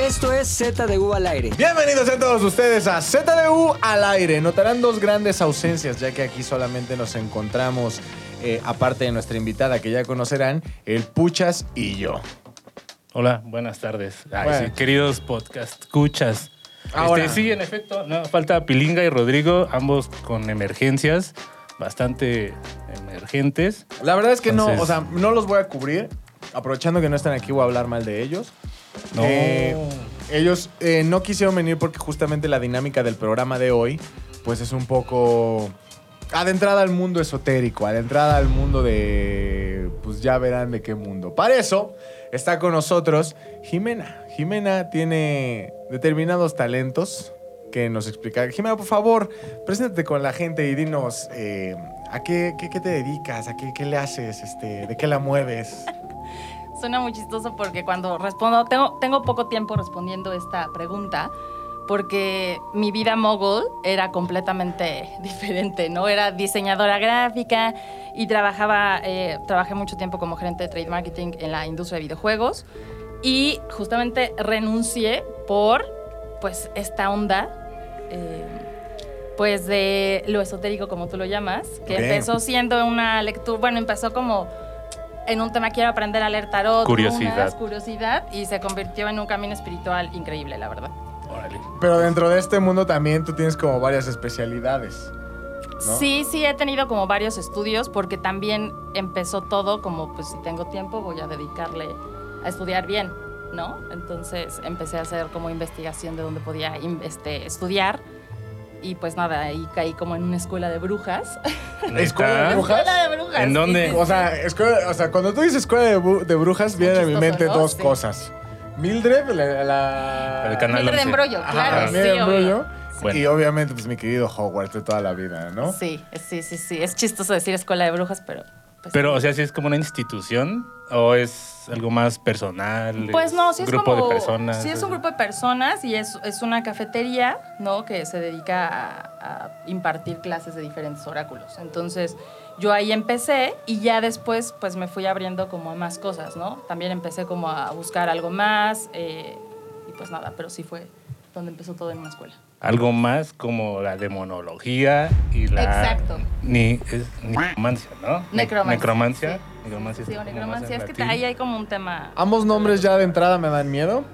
Esto es ZDU al aire. Bienvenidos a todos ustedes a ZDU al aire. Notarán dos grandes ausencias, ya que aquí solamente nos encontramos, eh, aparte de nuestra invitada que ya conocerán, el Puchas y yo. Hola, buenas tardes. Ay, Bueno. sí, queridos podcast escuchas. Ahora. Este, sí, en efecto, no, falta Pilinga y Rodrigo, ambos con emergencias bastante emergentes. La verdad es que no, o sea, no los voy a cubrir. Aprovechando que no están aquí, voy a hablar mal de ellos. No. Eh, ellos eh, no quisieron venir porque justamente la dinámica del programa de hoy, pues es un poco adentrada al mundo esotérico, adentrada al mundo de, pues ya verán de qué mundo. Para eso está con nosotros Jimena. Jimena tiene determinados talentos que nos explica. Jimena, por favor, preséntate con la gente y dinos eh, a qué, te dedicas, a qué, qué le haces, este, de qué la mueves. Suena muy chistoso porque cuando respondo, tengo, tengo poco tiempo respondiendo esta pregunta, porque mi vida mogul era completamente diferente, ¿no? Era diseñadora gráfica y trabajaba, eh, trabajé mucho tiempo como gerente de trade marketing en la industria de videojuegos y justamente renuncié por, pues, esta onda. eh, pues de lo esotérico, como tú lo llamas, que empezó siendo una lectura, bueno, empezó como en un tema quiero aprender a leer tarot, Curiosidad. runas, curiosidad, y se convirtió en un camino espiritual increíble, la verdad. Órale. Pero dentro de este mundo también tú tienes como varias especialidades. ¿no? Sí, sí, he tenido como varios estudios porque también empezó todo como, pues si tengo tiempo voy a dedicarle a estudiar bien, ¿no? Entonces empecé a hacer como investigación de dónde podía este, estudiar y pues nada, ahí caí como en una escuela de brujas. ¿Escuela de brujas? Escuela de brujas. ¿En dónde? O sea, escuela- o sea, cuando tú dices escuela de, brujas, vienen a mi mente ¿no? dos Sí. cosas. Mildred, la... la- El canal Mildred 11. Embrollo, claro, Mildred sí. Embrollo. Bueno. Y obviamente, pues mi querido Hogwarts de toda la vida, ¿no? Sí, sí, sí, sí. Es chistoso decir escuela de brujas, pero... pues, Pero, o sea, ¿sí es como una institución o es algo más personal? Pues no, sí un es grupo como, de personas. Sí es un grupo de personas y es, es una cafetería, ¿no? Que se dedica a, a impartir clases de diferentes oráculos. Entonces, yo ahí empecé y ya después, pues me fui abriendo como a más cosas, ¿no? También empecé como a buscar algo más eh, y pues nada, pero sí fue donde empezó todo en una escuela. Algo más como la demonología y la... Exacto. Ni, es necromancia, ¿no? Ne- Necromancia, Necromancia. sí. Necromancia Sí, necromancia, es que ahí hay como un tema... Ambos nombres ya de entrada me dan miedo.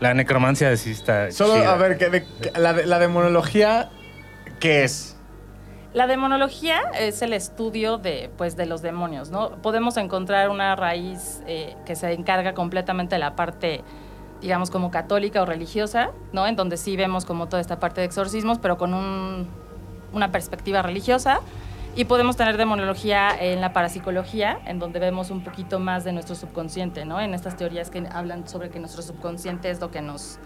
La necromancia sí está Solo, chida. a ver, que de- que- la, de- la demonología, ¿qué es? La demonología es el estudio de, pues, de los demonios, ¿no? Podemos encontrar una raíz eh, que se encarga completamente de la parte, digamos, como católica o religiosa, ¿no? En donde sí vemos como toda esta parte de exorcismos, pero con un- una perspectiva religiosa. Y podemos tener demonología en la parapsicología, en donde vemos un poquito más de nuestro subconsciente, ¿no? En estas teorías que hablan sobre que nuestro subconsciente es lo que nos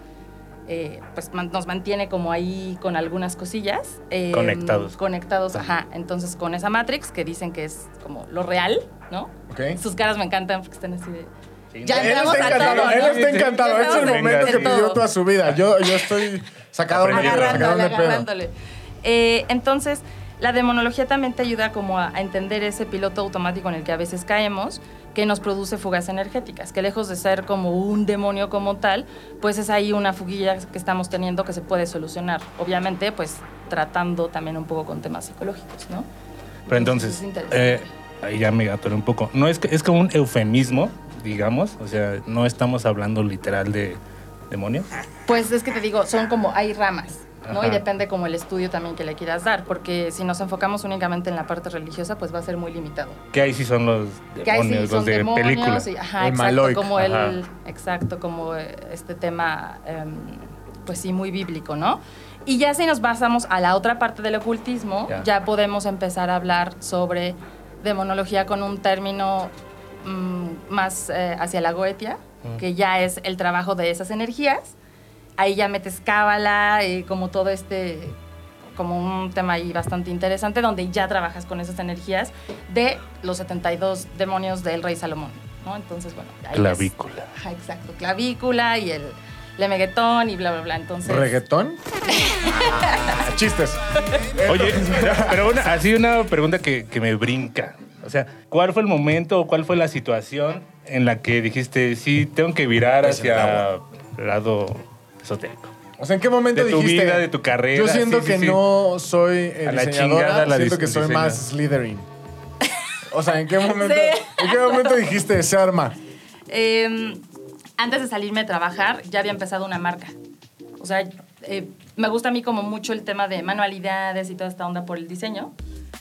eh, pues man- nos mantiene como ahí con algunas cosillas. eh, Conectados. Conectados, ajá. Entonces con esa Matrix que dicen que es como lo real, ¿no? ¿Ok? Sus caras me encantan porque están así de... Sí, Ya. Él entramos está a encantado, todo, él ¿no? está encantado. Ya Es el momento que pidió toda su vida. Yo, yo estoy sacado de Agarrándole, agarrándole. Eh, entonces, la demonología también te ayuda como a, a entender ese piloto automático en el que a veces caemos, que nos produce fugas energéticas, que lejos de ser como un demonio como tal, pues es ahí una fuguilla que estamos teniendo que se puede solucionar. Obviamente, pues tratando también un poco con temas psicológicos, ¿no? Pero entonces, es interesante. eh, ahí ya me atoré un poco. No es que es como un eufemismo, digamos. O sea, no estamos hablando literal de demonio. Pues es que te digo, son como, hay ramas, ¿no? Ajá. Y depende como el estudio también que le quieras dar, porque si nos enfocamos únicamente en la parte religiosa, pues va a ser muy limitado. Que ahí sí son los sí demonios, son los de demonios película. y- ajá, El exacto, Maloic. como el, Ajá. exacto, como este tema, em, pues sí, muy bíblico, ¿no? Y ya si nos basamos a la otra parte del ocultismo, Ya. ya, podemos empezar a hablar sobre demonología con un término mm, más eh, hacia la goetia, Mm. que ya es el trabajo de esas energías. Ahí ya metes cábala, y como todo este como un tema ahí bastante interesante donde ya trabajas con esas energías de los 72 demonios del rey Salomón, ¿no? Entonces, bueno, ahí Clavícula. es- ajá, exacto, clavícula y el lemeguetón y bla, bla, bla. Entonces, ¿Reggaetón? Ah, chistes. Oye, pero una- así una pregunta que, que me brinca. O sea, ¿cuál fue el momento o cuál fue la situación en la que dijiste, sí, tengo que virar hacia lado esotérico. O sea, ¿en qué momento De tu dijiste? vida, de tu carrera, Yo siento sí, que sí. no soy eh, A la diseñadora, chingada la siento dis- que soy diseño. más Slytherin. O sea, ¿en qué momento, Sí. ¿en qué momento dijiste ese arma? Eh, antes de salirme a trabajar, ya había empezado una marca. O sea, eh, me gusta a mí como mucho el tema de manualidades y toda esta onda por el diseño.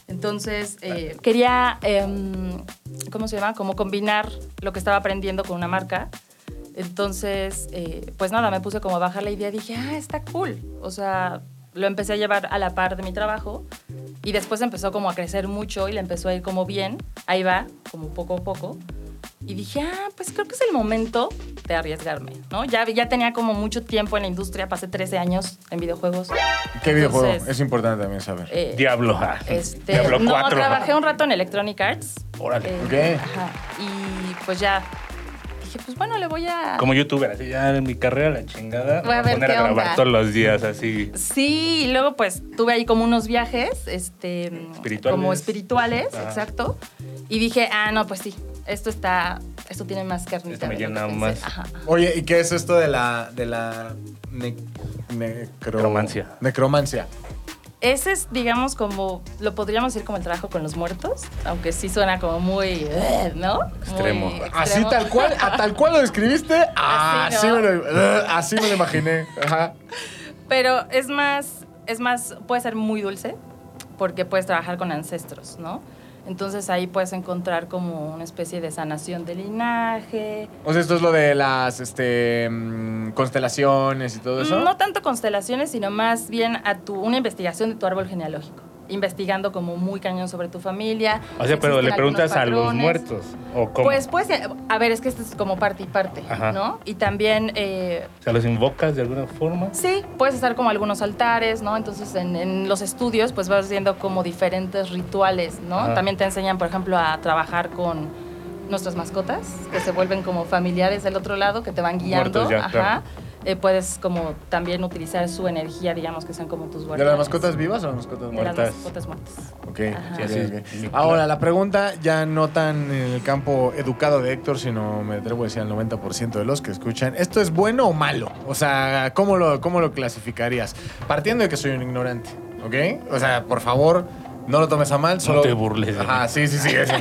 Entonces, eh, quería, em, ¿cómo se llama? Como combinar lo que estaba aprendiendo con una marca. Entonces, eh, pues nada, me puse como a bajar la idea dije, ah, está cool. O sea, lo empecé a llevar a la par de mi trabajo y después empezó como a crecer mucho y le empezó a ir como bien. Ahí va, como poco a poco. Y dije, ah, pues creo que es el momento de arriesgarme, ¿no? Ya, ya tenía como mucho tiempo en la industria, pasé 13 años en videojuegos. ¿Qué videojuego? Entonces, es importante también saber. eh, Diablo. ah. este, Diablo no, 4. trabajé un rato en Electronic Arts. Órale. Eh, Ok. ajá, y pues ya dije, pues bueno, le voy a... Como youtuber, así ya en mi carrera la chingada. Voy a ver poner qué a grabar onda. todos los días así. Sí, y luego pues tuve ahí como unos viajes, este, Espirituales. como espirituales, exacto. Y dije, ah, no, pues sí, esto está, esto tiene más carnita. Esto me llena más. Ajá. Oye, ¿y qué es esto de la, de la ne- necro- Necromancia. Necromancia. Ese es, digamos, como, lo podríamos decir como el trabajo con los muertos, aunque sí suena como muy, eh, ¿no? Extremo. Muy Así tal cual, a tal cual lo describiste, Así, así, ¿no? me lo, uh, así me lo imaginé. Ajá. Pero es más, es más, puede ser muy dulce porque puedes trabajar con ancestros, ¿no? Entonces ahí puedes encontrar como una especie de sanación de linaje. O sea, esto es lo de las este, mm, constelaciones y todo eso. No tanto constelaciones, sino más bien a tu, una investigación de tu árbol genealógico. Investigando como muy cañón sobre tu familia. O sea, pero le preguntas a los muertos. ¿O cómo? Pues, pues, a ver, es que esto es como parte y parte, Ajá. ¿no? Y también eh, O sea, los invocas de alguna forma. Sí, puedes hacer como algunos altares, ¿no? Entonces en, en los estudios pues vas viendo como diferentes rituales, ¿no? Ajá. También te enseñan, por ejemplo, a trabajar con nuestras mascotas, que se vuelven como familiares del otro lado, que te van guiando. Muertos ya, Ajá. claro. Eh, puedes como también utilizar su energía, digamos, que son como tus ¿De guardianes. las mascotas vivas o las mascotas De muertas? las mascotas muertas. Ok, sí, Sí, ok, sí. ok. Ahora, la pregunta ya no tan en el campo educado de Héctor, sino me atrevo a decir al 90% de los que escuchan. ¿Esto es bueno o malo? O sea, ¿cómo lo, cómo lo clasificarías? Partiendo de que soy un ignorante, ¿ok? O sea, por favor, no lo tomes a mal, solo... te burles de Ajá, sí, sí, sí. sí.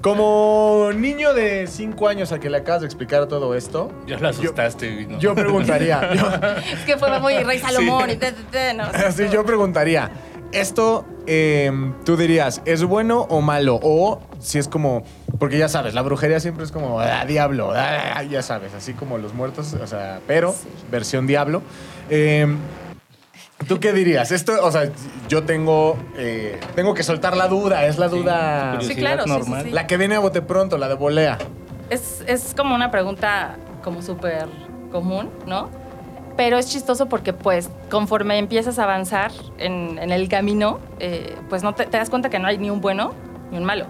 Como niño de 5 años al que le acabas de explicar todo esto, Ya lo asustaste. ¿no? yo preguntaría... yo- Es que fue muy Rey Salomón y te, te, te, no, Así yo preguntaría, ¿esto eh, tú dirías, es bueno o malo? O si es como, porque ya sabes, la brujería siempre es como, ah, diablo, ah, ya sabes, así como los muertos, o sea, pero Sí. versión diablo. Eh, ¿Tú qué dirías? Esto, o sea, yo tengo, eh, tengo que soltar la duda, es la duda, Sí, claro, sí, sí, normal. sí. la que viene a bote pronto, la de volea. Es, es como una pregunta como súper común, ¿no? Pero es chistoso porque pues conforme empiezas a avanzar en, en el camino, eh, pues no te, te das cuenta que no hay ni un bueno ni un malo.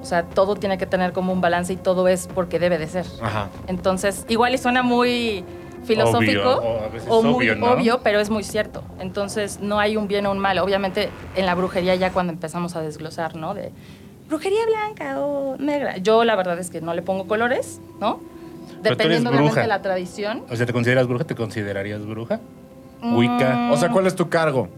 O sea, todo tiene que tener como un balance y todo es porque debe de ser. Ajá. Entonces, igual y suena muy filosófico Obvio, o muy obvio, ¿no? obvio, pero es muy cierto. Entonces, no hay un bien o un mal. Obviamente, en la brujería ya cuando empezamos a desglosar, ¿no? De brujería blanca o negra. Yo la verdad es que no le pongo colores, ¿no? Pero Dependiendo obviamente de la tradición. O sea, ¿te consideras bruja? ¿Te considerarías bruja? Mm, Wicca. O sea, ¿cuál es tu cargo?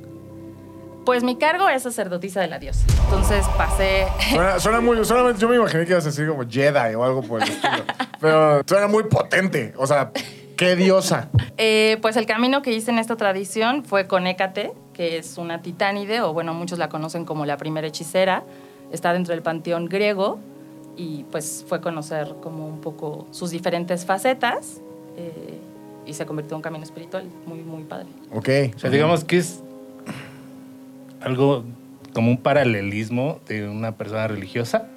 Pues mi cargo es sacerdotisa de la diosa. Entonces pasé Suena, suena muy, solamente yo me imaginé que ibas a decir como Jedi o algo por el estilo. Pero suena muy potente. O sea, qué diosa. Eh, pues el camino que hice en esta tradición fue con Hécate, que es una titánide, o bueno, muchos la conocen como la primera hechicera. Está dentro del panteón griego y pues fue conocer como un poco sus diferentes facetas eh, y se convirtió en un camino espiritual muy, muy padre. Ok. O sea, digamos que es algo como un paralelismo de una persona religiosa,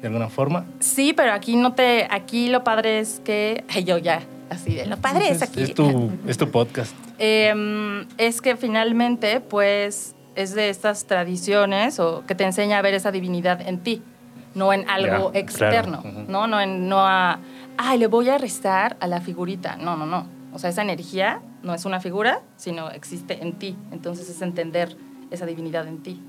de alguna forma. Sí, pero aquí no te, aquí lo padre es que, ay, yo ya, así de lo padre es aquí. Es tu, es tu podcast. Eh, es que finalmente, pues, es de estas tradiciones o que te enseña a ver esa divinidad en ti, no en algo Ya, externo, claro. ¿no? No, en, no a, ay, le voy a restar a la figurita. No, no, no. O sea, esa energía no es una figura, sino existe en ti. Entonces es entender esa divinidad en ti.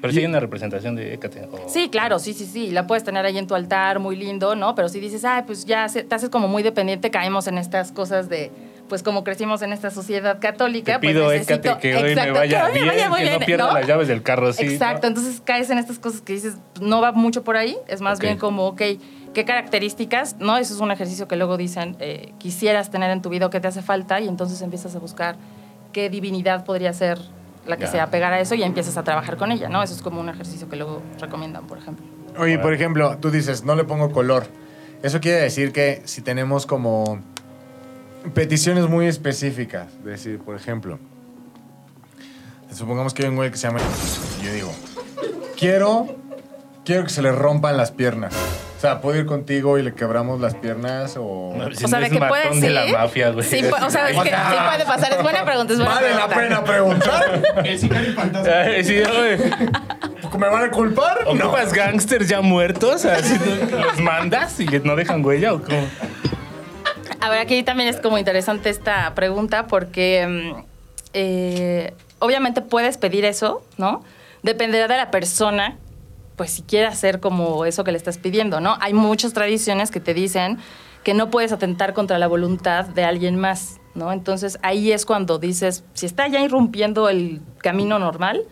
Pero sí hay una representación de Hécate. o- Sí, claro, sí, sí, sí. La puedes tener ahí en tu altar, muy lindo, ¿no? Pero si dices, ay, pues ya te haces como muy dependiente, caemos en estas cosas de, pues como crecimos en esta sociedad católica. Te pido, pues necesito- Hécate, que hoy me Exacto, vaya que hoy me bien, vaya muy que no bien, pierda ¿no? las llaves del carro, sí. Exacto, ¿no? entonces caes en estas cosas que dices, no va mucho por ahí, es más Ok. bien como, ok, ¿qué características? ¿No? Eso es un ejercicio que luego dicen, eh, quisieras tener en tu vida o que te hace falta, y entonces empiezas a buscar qué divinidad podría ser la que Ya. se apegara a eso y empiezas a trabajar con ella, ¿no? Eso es como un ejercicio que luego recomiendan, por ejemplo. Oye, por ejemplo, tú dices, no le pongo color. Eso quiere decir que si tenemos como peticiones muy específicas, es decir, por ejemplo, supongamos que hay un güey que se llama... Yo digo, quiero, quiero que se le rompan las piernas. O sea, ¿puedo ir contigo y le quebramos las piernas o...? No, si o sea, no de que puede de la mafia, güey. Sí, o sea, es que sí puede pasar. Es buena pregunta, es buena ¿Vale la pena preguntar? El sicario fantasma. Ay, sí, güey. ¿Me van a culpar? No. ¿Ocupas gángsters ya muertos? Así, ¿Los mandas y no dejan huella o cómo? A ver, aquí también es como interesante esta pregunta porque mm, eh, obviamente puedes pedir eso, ¿no? Dependerá de la persona, pues si quiere hacer como eso que le estás pidiendo, ¿no? Hay muchas tradiciones que te dicen que no puedes atentar contra la voluntad de alguien más, ¿no? Entonces ahí es cuando dices, si está ya irrumpiendo el camino normal,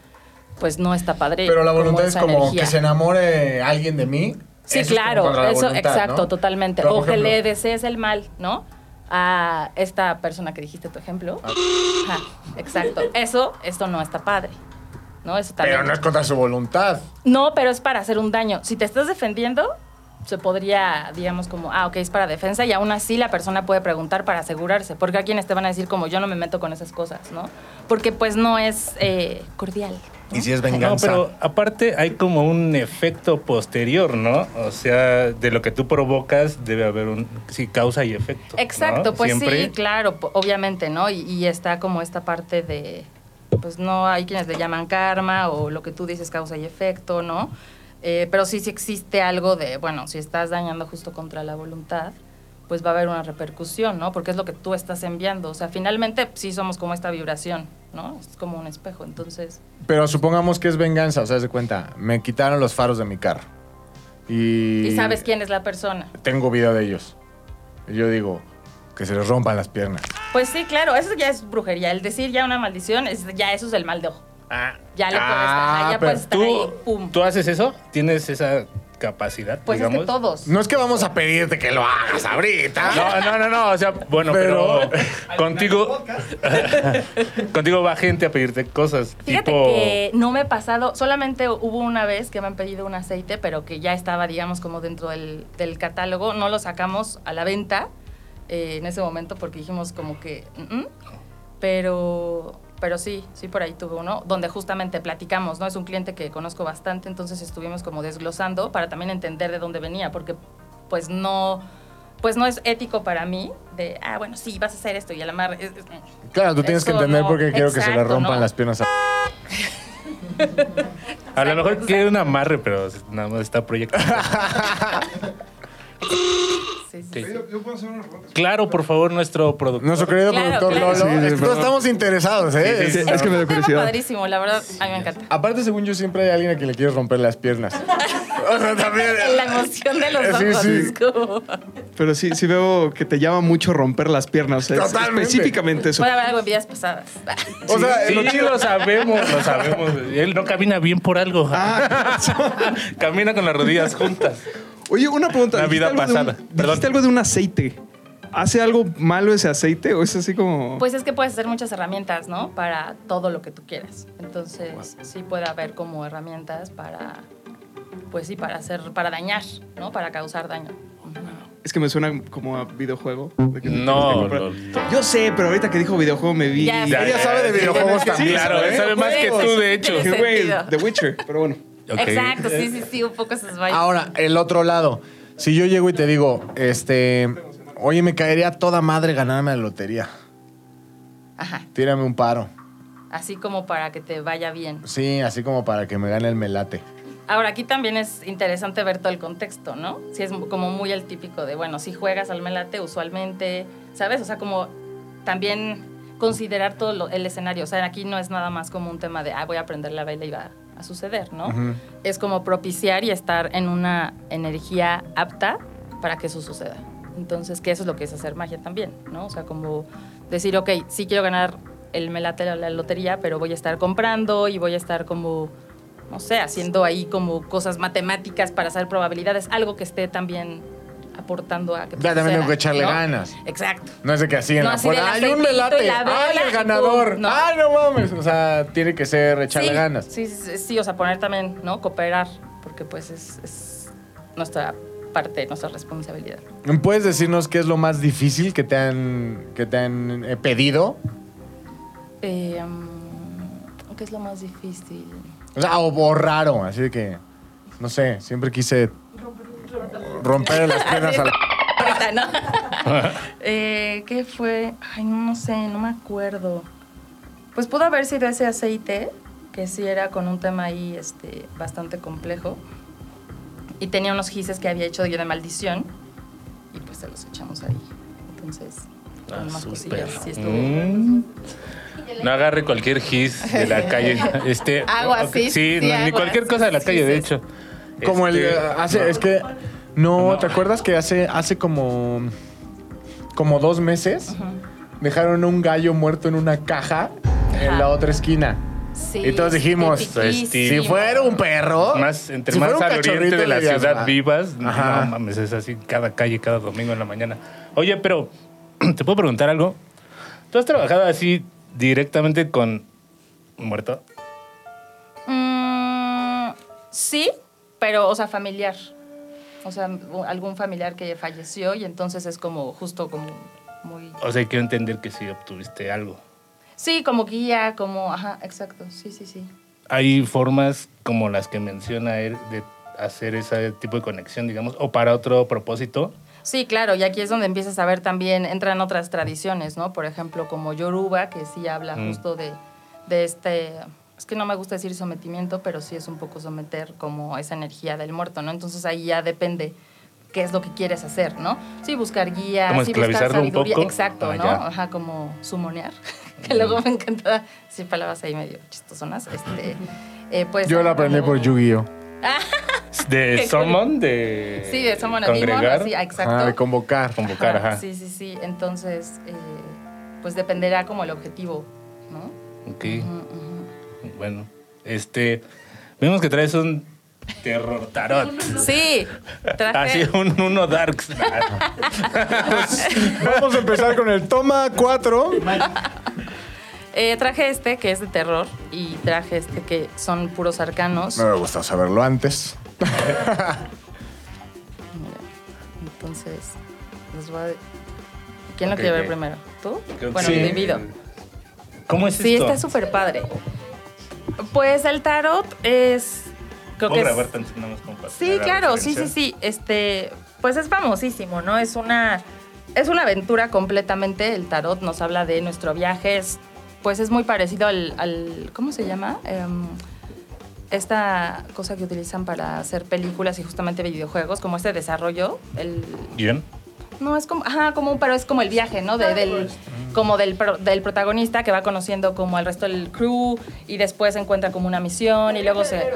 pues no está padre. Pero la como voluntad es como energía. que se enamore alguien de mí. Sí, Eso claro, la eso, voluntad, exacto, ¿no? totalmente. Pero, o que le desees el mal, ¿no? A esta persona que dijiste tu ejemplo. Ah. Ajá, exacto. Eso, esto no está padre. ¿No? Eso también. Pero no es contra su voluntad. No, pero es para hacer un daño. Si te estás defendiendo, se podría, digamos, como, ah, ok, es para defensa y aún así la persona puede preguntar para asegurarse. Porque hay quienes te van a decir como, yo no me meto con esas cosas, ¿no? Porque pues no es eh, cordial. ¿no? Y si es No, venganza. pero aparte hay como un efecto posterior, ¿no? O sea, de lo que tú provocas debe haber un sí, causa y efecto. ¿no? Exacto, pues Siempre. sí, claro, obviamente, ¿no? Y, y está como esta parte de, pues no hay quienes le llaman karma o lo que tú dices causa y efecto, ¿no? Eh, pero sí, sí existe algo de, bueno, si estás dañando justo contra la voluntad, pues va a haber una repercusión, ¿no? Porque es lo que tú estás enviando. O sea, finalmente sí somos como esta vibración, ¿no? Es como un espejo, entonces... Pero supongamos que es venganza, o sea, de cuenta, me quitaron los faros de mi carro. Y, Y sabes quién es la persona. Tengo video de ellos. Yo digo, que se les rompan las piernas. Pues sí, claro, eso ya es brujería. El decir ya una maldición, es, ya eso es el mal de ojo. Ah, Ya le puedes, Ah, ajá, ya pero puedes estar ahí, ¿tú, pum. ¿Tú haces eso? ¿Tienes esa capacidad, Pues digamos? es que todos. No es que vamos a pedirte que lo hagas ahorita. No, no, no, no, o sea, bueno, pero, Pero- contigo contigo va gente a pedirte cosas Fíjate tipo que no me he pasado, solamente hubo una vez que me han pedido un aceite, pero que ya estaba, digamos, como dentro del, del catálogo. No lo sacamos a la venta eh, en ese momento porque dijimos como que... "Mm, mm". pero, pero sí, sí por ahí tuve uno, donde justamente platicamos, ¿no? Es un cliente que conozco bastante, entonces estuvimos como desglosando para también entender de dónde venía, porque pues no... Pues no es ético para mí de, ah, bueno, sí, vas a hacer esto y el amarre. es- es- Claro, tú tienes que entender no. por qué quiero que se le rompan ¿no? las piernas a... a lo mejor quiere un amarre, pero nada más está proyectado. Sí, sí, Sí. sí. Yo, yo puedo hacer una pregunta. Claro, por favor, nuestro productor. Nuestro querido Claro, productor claro. Lolo. Sí, sí, Es que pero- todos estamos interesados, ¿eh? Sí, sí, Es- sí. Es que me da Un tema curiosidad. padrísimo, la verdad, a mí me encanta. Aparte, según yo, siempre hay alguien a quien le quieres romper las piernas. o sea, también... La emoción de los Sí, ojos sí. es como... Pero sí, sí veo que te llama mucho romper las piernas. o sea, es Totalmente. específicamente eso. Puede haber algo en vidas pasadas. O sea, Sí, lo chido- lo sabemos, lo sabemos. Él no camina bien por algo. Ah, camina con las rodillas juntas. Oye, una pregunta. La dijiste vida algo de un- pasada. Perdón. Dijiste algo de un aceite. ¿Hace algo malo ese aceite o es así como...? Pues es que puedes hacer muchas herramientas, ¿no? Para todo lo que tú quieras. Entonces, sí puede haber como herramientas para... Pues sí, para hacer... Para dañar, ¿no? Para causar daño. Es que me suena como a videojuego. de que No, que no, Yo sé, pero ahorita que dijo videojuego me vi... Ya, Ella sabe de videojuegos Sí, también. claro, él sabe más que tú, de hecho. Güey. The Witcher, pero bueno. Ok. Exacto, sí, sí, sí, un poco se vaya. Ahora, el otro lado. Si yo llego y te digo, este... Oye, me caería toda madre ganarme la lotería. Ajá. Tírame un paro. Así como para que te vaya bien. Sí, así como para que me gane el melate. Ahora, aquí también es interesante ver todo el contexto, ¿no? Si es como muy el típico de, bueno, si juegas al melate usualmente, ¿sabes? O sea, como también considerar todo lo- el escenario. O sea, aquí no es nada más como un tema de, ah, voy a aprender la baila y va a suceder, ¿no? Es como propiciar y estar en una energía apta para que eso suceda. Entonces, que eso es lo que es hacer magia también, ¿no? O sea, como decir, ok, sí quiero ganar el melate o la lotería, pero voy a estar comprando y voy a estar como, no sé, haciendo ahí como cosas matemáticas para hacer probabilidades, algo que esté también aportando a que Ya también tengo que echarle ¿no? ganas. Exacto. No es de que así en No, la puerta. ¡Ay, un melate! la ¡Ay, el ganador! No. ¡Ay, no mames! O sea, tiene que ser echarle sí, ganas. Sí, sí, sí, o sea, poner también, ¿no? Cooperar, porque pues es, es nuestra parte, nuestra responsabilidad. ¿Puedes decirnos qué es lo más difícil que te han, que te han eh, pedido? Eh, mm, ¿Qué es lo más difícil? O sea, o, o raro, así de que, no sé, siempre quise romper las piernas a la... Ahorita, ¿no? Eh, ¿Qué fue? Ay, no sé, no me acuerdo. Pues pudo haber sido ese aceite, que sí era con un tema ahí este, bastante complejo. Y tenía unos gises que había hecho yo de maldición. Y pues se los echamos ahí. Entonces, con Ah, más cosillas. Sí, estuvo. Mm. No agarre cualquier gis de la calle. Este, Agua, ok, sí, Sí, sí, no, ni cualquier cosa de la calle, sí, de hecho. Como el... Este, eh, Hace, es que... No, ¿te acuerdas que hace, hace como... Como dos meses dejaron un gallo muerto en una caja en la otra esquina? Sí, Y todos dijimos, tipiquísimo. Si fuera un perro... Más, entre si más fuera un al oriente cachorrito, de la ciudad "Ah". vivas, Ajá. no mames, es así cada calle, cada domingo en la mañana. Oye, pero, ¿te puedo preguntar algo? ¿Tú has trabajado así directamente con muerto? Mm, sí, pero, o sea, familiar. O sea, algún familiar que falleció y entonces es como justo como muy... O sea, quiero entender que sí obtuviste algo. Sí, como guía, como... Ajá, exacto. Sí, sí, sí. Hay formas como las que menciona él de hacer ese tipo de conexión, digamos, o para otro propósito. Sí, claro, y aquí es donde empiezas a ver también, entran otras tradiciones, ¿no? Por ejemplo, como Yoruba, que sí habla Mm. justo de, de este... Es que no me gusta decir sometimiento, pero sí es un poco someter como esa energía del muerto, ¿no? Entonces ahí ya depende qué es lo que quieres hacer, ¿no? Sí, buscar guía, Como sí, buscar esclavizarlo un sabiduría. poco. Exacto, Ah, ¿no? ya. Ajá, como sumonear. que luego me encanta decir palabras ahí medio chistosonas. Este, eh, pues, Yo lo aprendí por Yu-Gi-Oh! De summon, de Sí, de Summon congregar, así, ah, exacto. Ah, de convocar. convocar, Ajá, ajá. Sí, sí, sí. Entonces, eh, pues dependerá como el objetivo, ¿no? Ok, Ujú, ujú. Bueno. Este, vemos que traes un terror tarot. Sí, traje... Así un uno darks. Vamos a empezar con el toma 4. eh, traje este que es de terror y traje este que son puros arcanos. Me hubiera gustado saberlo antes. Mira, entonces, les voy a... ¿Quién lo quiere ver primero? ¿Tú? Bueno, sí. divido. ¿Cómo es Sí, esto? está súper padre. Pues el tarot es... Creo ¿Puedo que es- grabar como para Sí, claro, sí, sí, sí. Este, pues es famosísimo, ¿no? Es una, es una aventura completamente. El tarot nos habla de nuestro viaje. Es, pues es muy parecido al, al- ¿cómo se llama? Em, esta cosa que utilizan para hacer películas y justamente videojuegos, como este desarrollo. El, ¿Guión? No, es como, ajá, como, un- pero es como el viaje, ¿no? De- del, como del, pro- del protagonista que va conociendo como al resto del crew y después encuentra como una misión y luego se...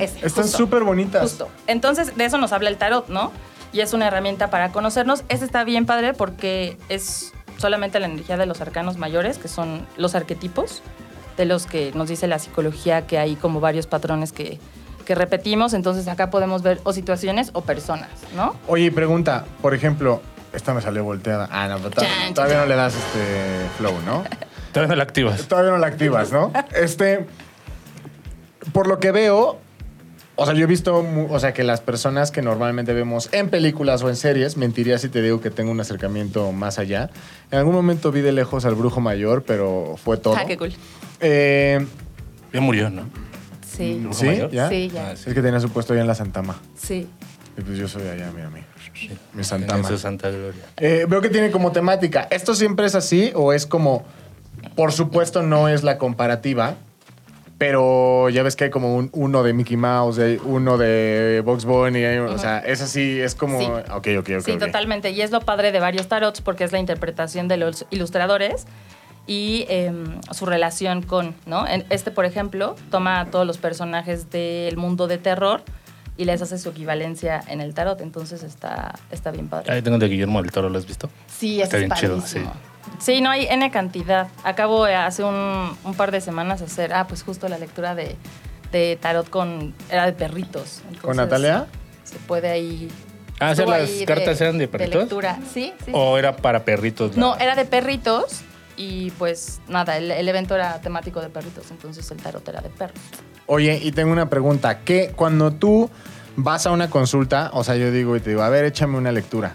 Ese, Están justo. súper bonitas. Justo. Entonces, de eso nos habla el tarot, ¿no? Y es una herramienta para conocernos. Este está bien padre porque es solamente la energía de los arcanos mayores, que son los arquetipos, de los que nos dice la psicología que hay como varios patrones que, que repetimos. Entonces, acá podemos ver o situaciones o personas, ¿no? Oye, pregunta, por ejemplo, esta me salió volteada. Ah, no, pero Chan, todavía chan, no le das este flow, ¿no? Todavía no la activas. Todavía no la activas, ¿no? Este, por lo que veo, o sea, yo he visto, o sea, que las personas que normalmente vemos en películas o en series, mentiría si te digo que tengo un acercamiento más allá. En algún momento vi de lejos al brujo mayor, pero fue todo. Ah, qué cool. Eh, Ya murió, ¿no? Sí, ¿Brujo ¿Sí? mayor? ¿Ya? Sí, ya. Ah, Es que tenía su puesto allá en la Santama. sí. Y pues yo soy allá, mira, mí. Mi En Santama. su santa gloria. Eh, veo que tiene como temática. ¿Esto siempre es así o es como, por supuesto no es la comparativa, pero ya ves que hay como un, uno de Mickey Mouse, hay uno de Box Bunny, hay- o sea, es así, es como... Sí. Ok, ok, ok. Sí, ok. totalmente. Y es lo padre de varios tarots porque es la interpretación de los ilustradores y em, su relación con, ¿no? Este, por ejemplo, toma a todos los personajes del mundo de terror y les hace su equivalencia en el tarot, entonces está, está bien padre. Ahí tengo de Guillermo del Toro, ¿lo has visto? Sí, Está es bien chido, padrísimo. Sí, no hay N cantidad. Acabo de hace un, un par de semanas hacer, ah, pues justo la lectura de, de tarot con, era de perritos. ¿Con Natalia? Se puede ahí... Ah, o sea, estuvo las cartas eran de perritos. lectura, sí, sí. sí. ¿O era para perritos? No, era de perritos y pues nada, el, el evento era temático de perritos, entonces el tarot era de perros. Oye, y tengo una pregunta. ¿Qué, cuando tú vas a una consulta, o sea, yo digo y te digo, a ver, échame una lectura.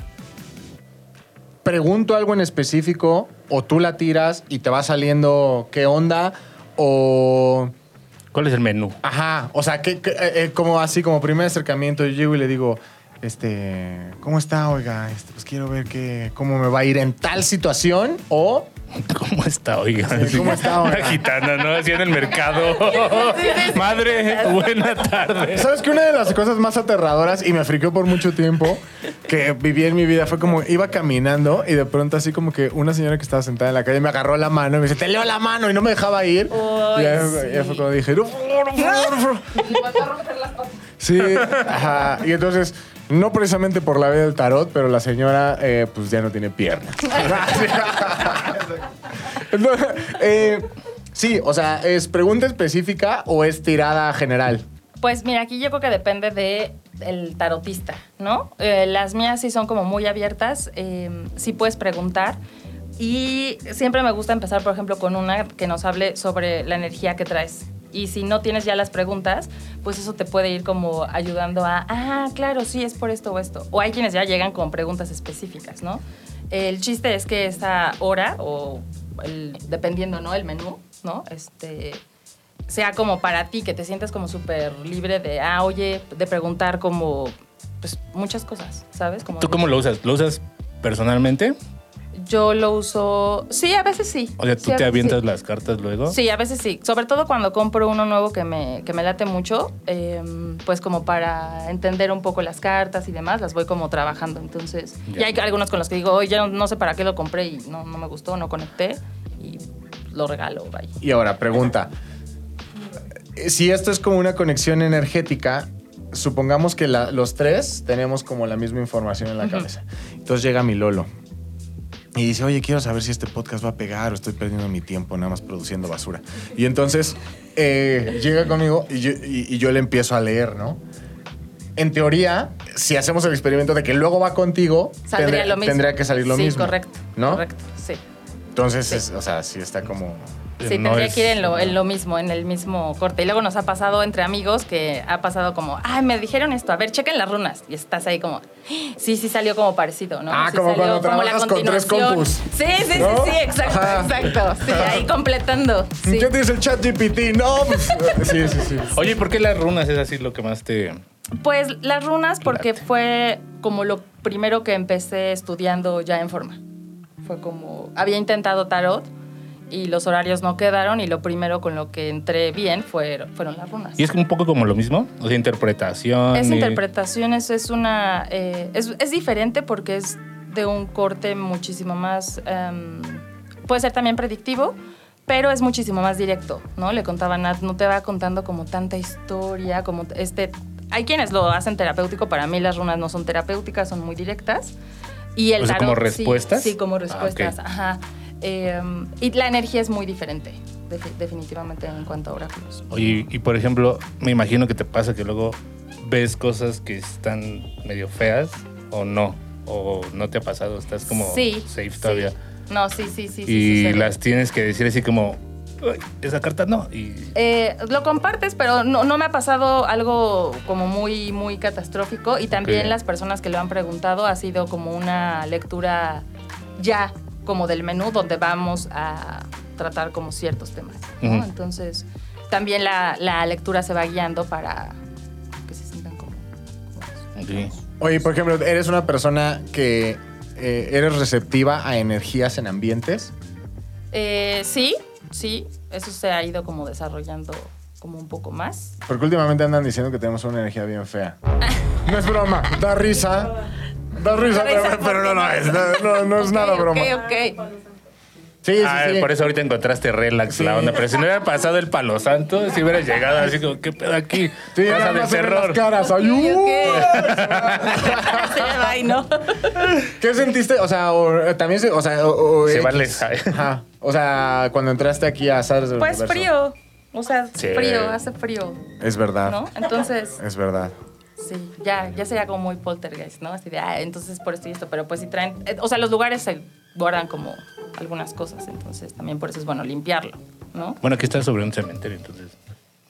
¿Pregunto algo en específico o tú la tiras y te va saliendo qué onda? O... ¿Cuál es el menú? Ajá, o sea, que, como así, como primer acercamiento, yo llego y le digo, este, ¿cómo está, oiga? Este, pues quiero ver qué, cómo me va a ir en tal situación o... ¿Cómo está, oiga? Sí, ¿cómo está, oiga? Una gitana, ¿no? Así en el mercado. Madre, buena tarde. ¿Sabes que una de las cosas más aterradoras y me friqueó por mucho tiempo que viví en mi vida fue como iba caminando y de pronto así como que una señora que estaba sentada en la calle me agarró la mano y me dice, te leo la mano y no me dejaba ir. Y ahí, sí. fue cuando dije, no, por favor, por favor". Sí, ajá. Y entonces, no precisamente por la vida del tarot, pero la señora eh, pues ya no tiene pierna. Eh, sí, o sea, ¿es pregunta específica o es tirada general? Pues mira, aquí yo creo que depende de el tarotista, ¿no? Eh, las mías sí son como muy abiertas, eh, sí puedes preguntar. Y siempre me gusta empezar, por ejemplo, con una que nos hable sobre la energía que traes. Y si no tienes ya las preguntas, pues eso te puede ir como ayudando a, ah, claro, sí, es por esto o esto. O hay quienes ya llegan con preguntas específicas, ¿no? El chiste es que esa hora, o dependiendo, ¿no? El menú, ¿no? Este, sea como para ti, que te sientas como súper libre de, ah, oye, de preguntar como, pues, muchas cosas, ¿sabes? Como ¿Tú cómo lo usas? ¿Lo usas personalmente? Yo lo uso, sí, a veces sí. O sea, ¿tú te avientas sí. las cartas luego? Sí, a veces sí. Sobre todo cuando compro uno nuevo que me, que me late mucho, eh, pues como para entender un poco las cartas y demás, las voy como trabajando. Entonces, Ya. y hay algunos con los que digo, oye, ya no, no sé para qué lo compré y no, no me gustó, no conecté y lo regalo, bye. Y ahora, pregunta. Si esto es como una conexión energética, supongamos que la- los tres tenemos como la misma información en la cabeza. Entonces llega mi Lolo y dice, oye, quiero saber si este podcast va a pegar o estoy perdiendo mi tiempo nada más produciendo basura. Y entonces eh, llega conmigo y yo, y- y yo le empiezo a leer, ¿no? En teoría, si hacemos el experimento de que luego va contigo, tendría, lo mismo. tendría que salir lo sí, mismo. correcto. ¿No? Correcto, sí. Entonces, Sí. es- o sea, sí está como... Sí, No tendría es- que ir en lo, en lo mismo, en el mismo corte. Y luego nos ha pasado entre amigos que ha pasado como, ay, me dijeron esto, a ver, chequen las runas. Y estás ahí como, sí, sí salió como parecido, ¿no? Ah, Sí como salió cuando la trabajas con tres compus. Sí, sí, ¿No? sí, sí, exacto, Ajá. exacto. Sí, ahí completando. Sí. ¿Qué dice el chat GPT? No, pues, sí, sí, sí. Oye, ¿por qué las runas es así lo que más te...? Pues las runas, porque fue como lo primero que empecé estudiando ya en forma. Fue como, había intentado tarot y los horarios no quedaron y lo primero con lo que entré bien fue, fueron las runas. ¿Y es un poco como lo mismo? O sea, interpretación. Es y- interpretación, es, es una. eh, es, es diferente porque es de un corte muchísimo más. em, puede ser también predictivo, pero es muchísimo más directo, ¿no? Le contaba Nat, no te va contando como tanta historia, como este. Hay quienes lo hacen terapéutico, para mí las runas no son terapéuticas, son muy directas. Y el O sea, ¿como tarot, sí, respuestas? Sí, como Ah, respuestas, ajá. Em, y la energía es muy diferente, defi- definitivamente, en cuanto a oráculos. Oye, y por ejemplo, me imagino que te pasa que luego ves cosas que están medio feas o no. O no te ha pasado, estás como sí, safe sí. todavía. No, sí, sí, sí. sí y sucede. las tienes que decir así como, "Ay, esa carta no. Y Eh, lo compartes, pero no, no me ha pasado algo como muy, muy catastrófico. Y también las personas que lo han preguntado ha sido como una lectura ya como del menú donde vamos a tratar como ciertos temas. Entonces, también la, la lectura se va guiando para que se sientan como... ok. Oye, por ejemplo, ¿eres una persona que eh, eres receptiva a energías en ambientes? Eh, sí, sí, eso se ha ido como desarrollando como un poco más. Porque últimamente andan diciendo que tenemos una energía bien fea. No es broma, da risa. Da risa, Da risa pero, pero no, no es. No, no- no es nada broma. Ok, ok. Sí, sí, Ah, sí. por eso ahorita encontraste relax la onda. Pero si no hubiera pasado el palo santo, si hubiera llegado así como, ¿qué pedo aquí? Sí, se ven terror. las caras. ¿Y yo ¡Ayú! qué? Se va y no. ¿Qué sentiste? O sea, o, también se, o sea, o, o Se vale. Ajá. O sea, cuando entraste aquí a del Pues Universo. frío. O sea, Sí. frío, hace frío, Es verdad. ¿no? Entonces, Es verdad. sí, ya, ya sería como muy poltergeist, ¿no? Así de, ah, entonces por esto y esto, pero pues si traen, eh, o sea, los lugares se guardan como algunas cosas, entonces también por eso es bueno limpiarlo, ¿no? Bueno, aquí está sobre un cementerio, entonces.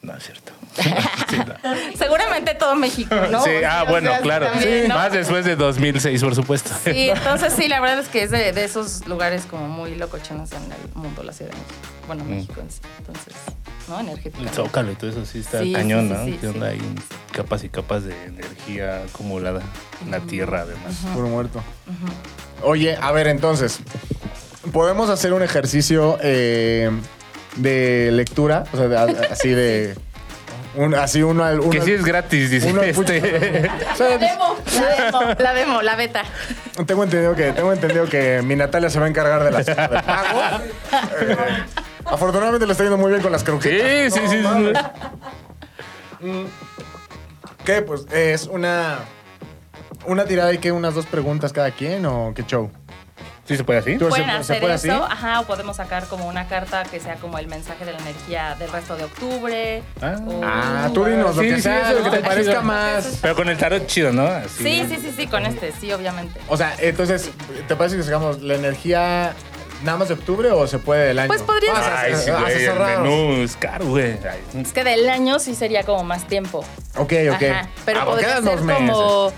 No es cierto. Sí, no. Seguramente todo México, ¿no? Sí, ah, o bueno, sea, claro. también, ¿no? Más después de 2006, por supuesto. Sí, entonces sí, la verdad es que es de, de esos lugares como muy locochones en el mundo, la Ciudad de México. Bueno, México en sí. Entonces, ¿no? El Energéticamente. zócalo y todo eso sí está Sí, cañón, sí, ¿no? sí, sí, Que onda sí. ahí capas y capas de energía acumulada en la tierra, además. Puro muerto. Oye, a ver, entonces. ¿Podemos hacer un ejercicio eh, de lectura? O sea, de- así de. Un, así uno al. Uno Que sí es gratis, dice uno este. La demo, la demo, la demo, la beta. tengo entendido que tengo entendido que mi Natalia se va a encargar de las del pago. Eh, afortunadamente le está yendo muy bien con las croquetas. Sí, sí, sí, sí. Mm, ¿Qué? Pues es una. Una tirada y que unas dos preguntas cada quien o qué show. ¿Sí se puede así? Tú- Pueden se- se hacer puede eso, así? ajá, o podemos sacar como una carta que sea como el mensaje de la energía del resto de octubre. Ah. o- Ah, tú dinos lo Sí, que sí, sea, eso lo que te está parezca chido. más. Pero con el tarot chido, ¿no? Así. Sí, sí, sí, sí, con este, sí, obviamente. O sea, entonces, ¿te parece que sacamos la energía nada más de octubre o se puede del año? Pues podría Ah, ser. se- Ay, sí, ah, güey, el menú es caro, güey. Ay, Es que del año sí sería como más tiempo. Ok, ok. Ajá, pero Ah, podría quedan ser dos meses. como,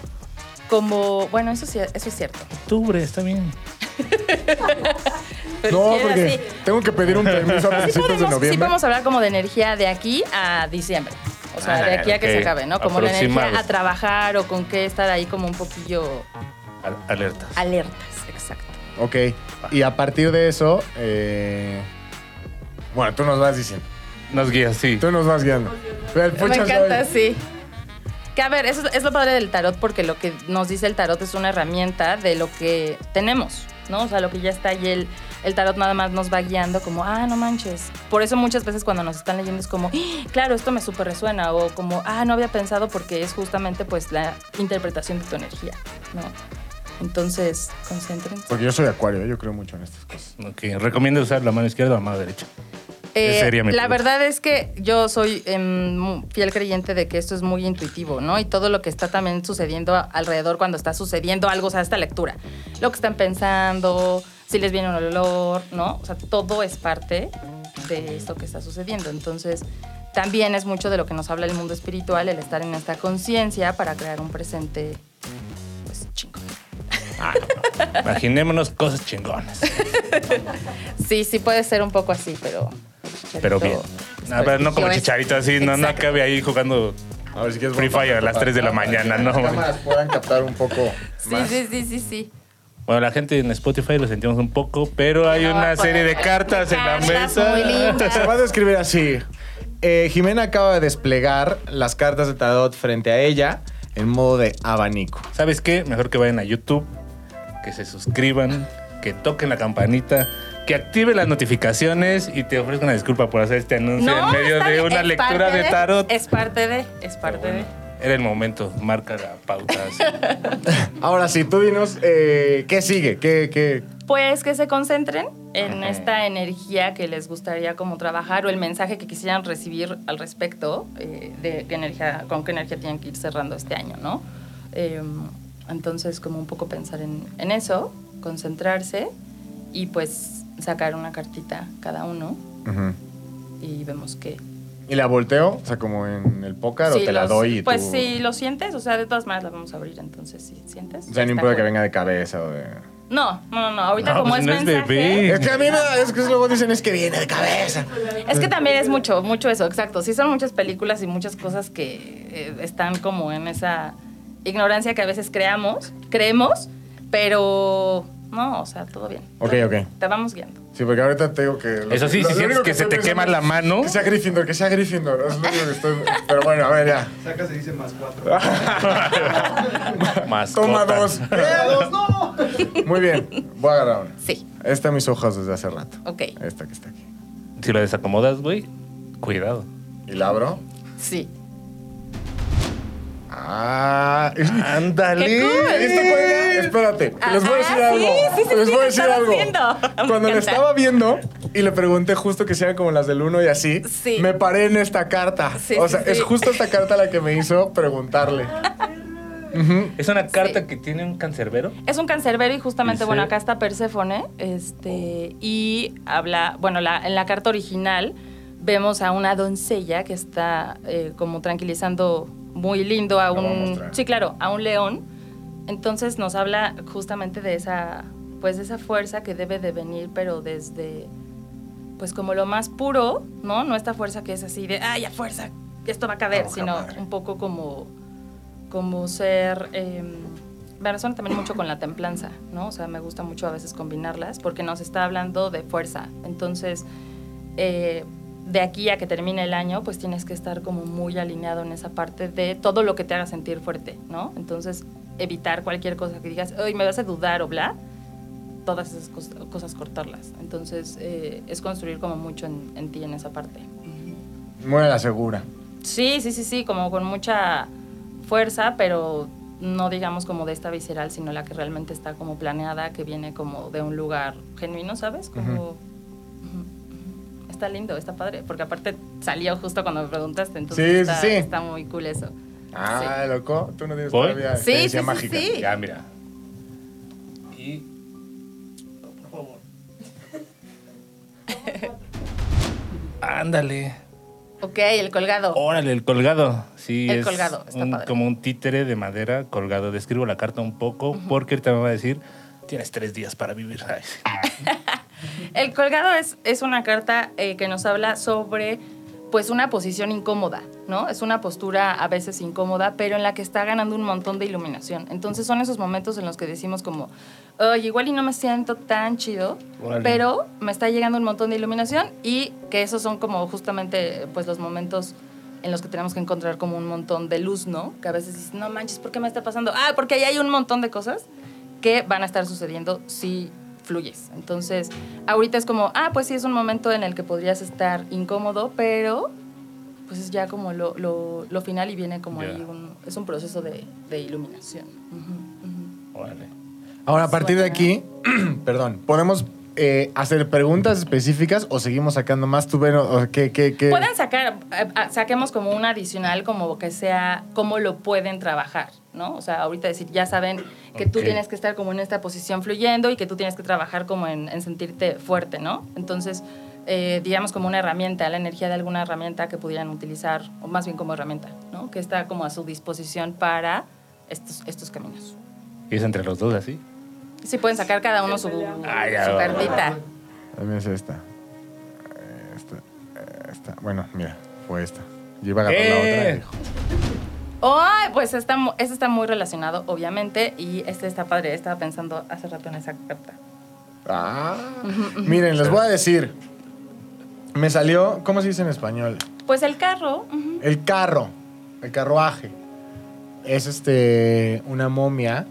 como, bueno, eso sí, eso es cierto. Octubre, está bien. Pero No, si porque sí. tengo que pedir un permiso a Sí principios de podemos, sí noviembre. podemos hablar como de energía de aquí a diciembre. O sea, de Ah, aquí a que se acabe, ¿no? Como la energía a trabajar o con qué estar ahí como un poquillo Al- alertas. alertas, exacto. Ok. Y a partir de eso, eh, bueno, tú nos vas diciendo. Nos guías, sí. Tú nos vas guiando. El Me pucha encanta, soy- sí. Que a ver, eso es- es lo padre del tarot porque lo que nos dice el tarot es una herramienta de lo que tenemos, ¿no? O sea, lo que ya está y el, el tarot nada más nos va guiando como, ah, no manches. Por eso muchas veces cuando nos están leyendo es como, "Ah, claro, esto me súper resuena o como, ah, no había pensado porque es justamente pues la interpretación de tu energía, ¿no? Entonces, concéntrense. Porque yo soy acuario, yo creo mucho en estas cosas. Ok, recomiendo usar la mano izquierda o la mano derecha. Eh, sería mi la pregunta. verdad es que yo soy em, fiel creyente de que esto es muy intuitivo, ¿no? Y todo lo que está también sucediendo a- alrededor cuando está sucediendo algo, o sea, esta lectura. Lo que están pensando, si les viene un olor, ¿no? O sea, todo es parte de esto que está sucediendo. Entonces, también es mucho de lo que nos habla el mundo espiritual, el estar en esta conciencia para crear un presente, pues, chingón. Imaginémonos cosas chingonas. Sí, sí puede ser un poco así, pero... Pero bien. A ver, no como chicharito así, no, no acabe ahí jugando. A ver si quieres. Free Fire a las 3 de la mañana, no, Las cámaras puedan captar un poco Sí, más. sí, sí, sí, sí. Bueno, la gente en Spotify lo sentimos un poco, pero hay No, una pues, serie de cartas en la mesa. muy lindas. Se va a describir así. Eh, Jimena acaba de desplegar las cartas de tarot frente a ella en modo de abanico. ¿Sabes qué? Mejor que vayan a YouTube, que se suscriban, que toquen la campanita, que activen las notificaciones y te ofrezco una disculpa por hacer este anuncio en medio de bien, una lectura de tarot. Es parte de, es parte de. Era el momento, marca la pauta. así. Ahora sí, tú dinos, eh, ¿qué sigue? ¿Qué, qué? Pues que se concentren en Ajá. esta energía que les gustaría como trabajar o el mensaje que quisieran recibir al respecto eh, de qué energía, con qué energía tienen que ir cerrando este año, ¿no? Eh, entonces, como un poco pensar en, en eso, concentrarse y pues sacar una cartita cada uno y vemos qué, ¿Y la volteo? O sea, como en el póker o te la doy y Pues tú... si lo sientes, o sea, de todas maneras la vamos a abrir, entonces si sientes. O sea, no importa que venga de cabeza o de... No, no, no, no, ahorita No, como pues es no es mensaje. bebé. Es que a mí da- es que luego dicen es que viene de cabeza. Es que también es mucho, mucho eso, exacto. Sí son muchas películas y muchas cosas que eh, están como en esa ignorancia que a veces creamos, creemos, pero no, o sea, todo bien. Ok, ok. Te vamos guiando. Sí, porque ahorita te digo que... Eso sí, lo- si lo sientes que se te quema la mano. Que sea Gryffindor, que sea Gryffindor. Es lo único que estoy... Pero bueno, a ver, ya. Saca se dice más cuatro. Más Toma dos. ¡Eh, dos, no! Muy bien, voy a agarrar una. Sí, Esta mis ojos desde hace rato. ok. Esta que está aquí. Si lo desacomodas, güey, cuidado. ¿Y la abro? Sí. Ah, ¡Ándale! ¡Qué cool! ¿Esto cuál era? Espérate, les voy a decir Ah, algo. sí, sí, sí, les sí, voy a decir estaba algo. Cuando encanta. estaba viendo y le pregunté justo que si eran como las del 1 y así, Sí. me paré en esta carta. Sí, o sí, sea, es justo esta carta la que me hizo preguntarle. Es una carta Sí. que tiene un cancerbero. Es un cancerbero y justamente, Dice- bueno, acá está Perséfone, este, y habla, bueno, la- en la carta original vemos a una doncella que está eh, como tranquilizando muy lindo a a un, mostrar. sí, claro, a un león. Entonces nos habla justamente de esa, pues de esa fuerza que debe de venir, pero desde, pues como lo más puro, ¿no? No esta fuerza que es así de, ay, a fuerza, esto va a caber, sino un poco como, como ser, eh, me resuena también mucho con la templanza, ¿no? O sea, me gusta mucho a veces combinarlas porque nos está hablando de fuerza. Entonces, eh, de aquí a que termine el año, pues tienes que estar como muy alineado en esa parte de todo lo que te haga sentir fuerte, ¿no? Entonces, evitar cualquier cosa que digas, hoy me vas a dudar o bla, todas esas cos- cosas cortarlas. Entonces, eh, es construir como mucho en, en ti en esa parte. Muy a la segura. Sí, sí, sí, sí, como con mucha fuerza, pero no digamos como de esta visceral, sino la que realmente está como planeada, que viene como de un lugar genuino, ¿sabes? Como... Está lindo, está padre, porque aparte salió justo cuando me preguntaste, entonces Sí, sí, está, sí. está muy cool eso. Ah, loco, tú no tienes ¿Voy? todavía Sí, experiencia sí, sí, mágica. sí. Ya, mira. Y. Ándale. Ok, el colgado. Órale, el colgado. Sí, El es colgado, está un- padre. como un títere de madera colgado. Describo la carta un poco porque ahorita me va a decir, tienes tres días para vivir. El colgado es, es una carta eh, que nos habla sobre pues una posición incómoda, ¿no? Es una postura a veces incómoda, pero en la que está ganando un montón de iluminación. Entonces son esos momentos en los que decimos como, oye, igual y no me siento tan chido, pero me está llegando un montón de iluminación y que esos son como justamente pues los momentos en los que tenemos que encontrar como un montón de luz, ¿no? Que a veces dices, no manches, ¿por qué me está pasando? Ah, porque ahí hay un montón de cosas que van a estar sucediendo si fluyes. Entonces, ahorita es como, ah, pues sí, es un momento en el que podrías estar incómodo, pero pues es ya como lo, lo- lo final y viene como ahí un, es un proceso de, de iluminación. Órale. Ahora, a partir de aquí, perdón, ¿podemos eh, hacer preguntas específicas o seguimos sacando más? ¿Tú ven, o qué, qué, qué? Pueden sacar, eh, ah, saquemos como un adicional, como que sea cómo lo pueden trabajar, ¿no? O sea, ahorita decir, ya saben que tú Ok. tienes que estar como en esta posición fluyendo y que tú tienes que trabajar como en, en sentirte fuerte, ¿no? Entonces, eh, digamos como una herramienta, la energía de alguna herramienta que pudieran utilizar, o más bien como herramienta, ¿no? Que está como a su disposición para estos, estos caminos. ¿Y es entre los dos así? Sí, pueden sacar cada uno su, Ah, ya, su va, cartita. Mí es esta. Esta, esta. Bueno, mira, fue esta. Yo iba a agarrar la otra. y ¡Eh! dijo, Ay, pues está, este está muy relacionado, obviamente, y este está padre. Estaba pensando hace rato en esa carta. Ah, miren, les voy a decir. Me salió, ¿cómo se dice en español? Pues el carro, El carro, el carruaje. Es este, una momia.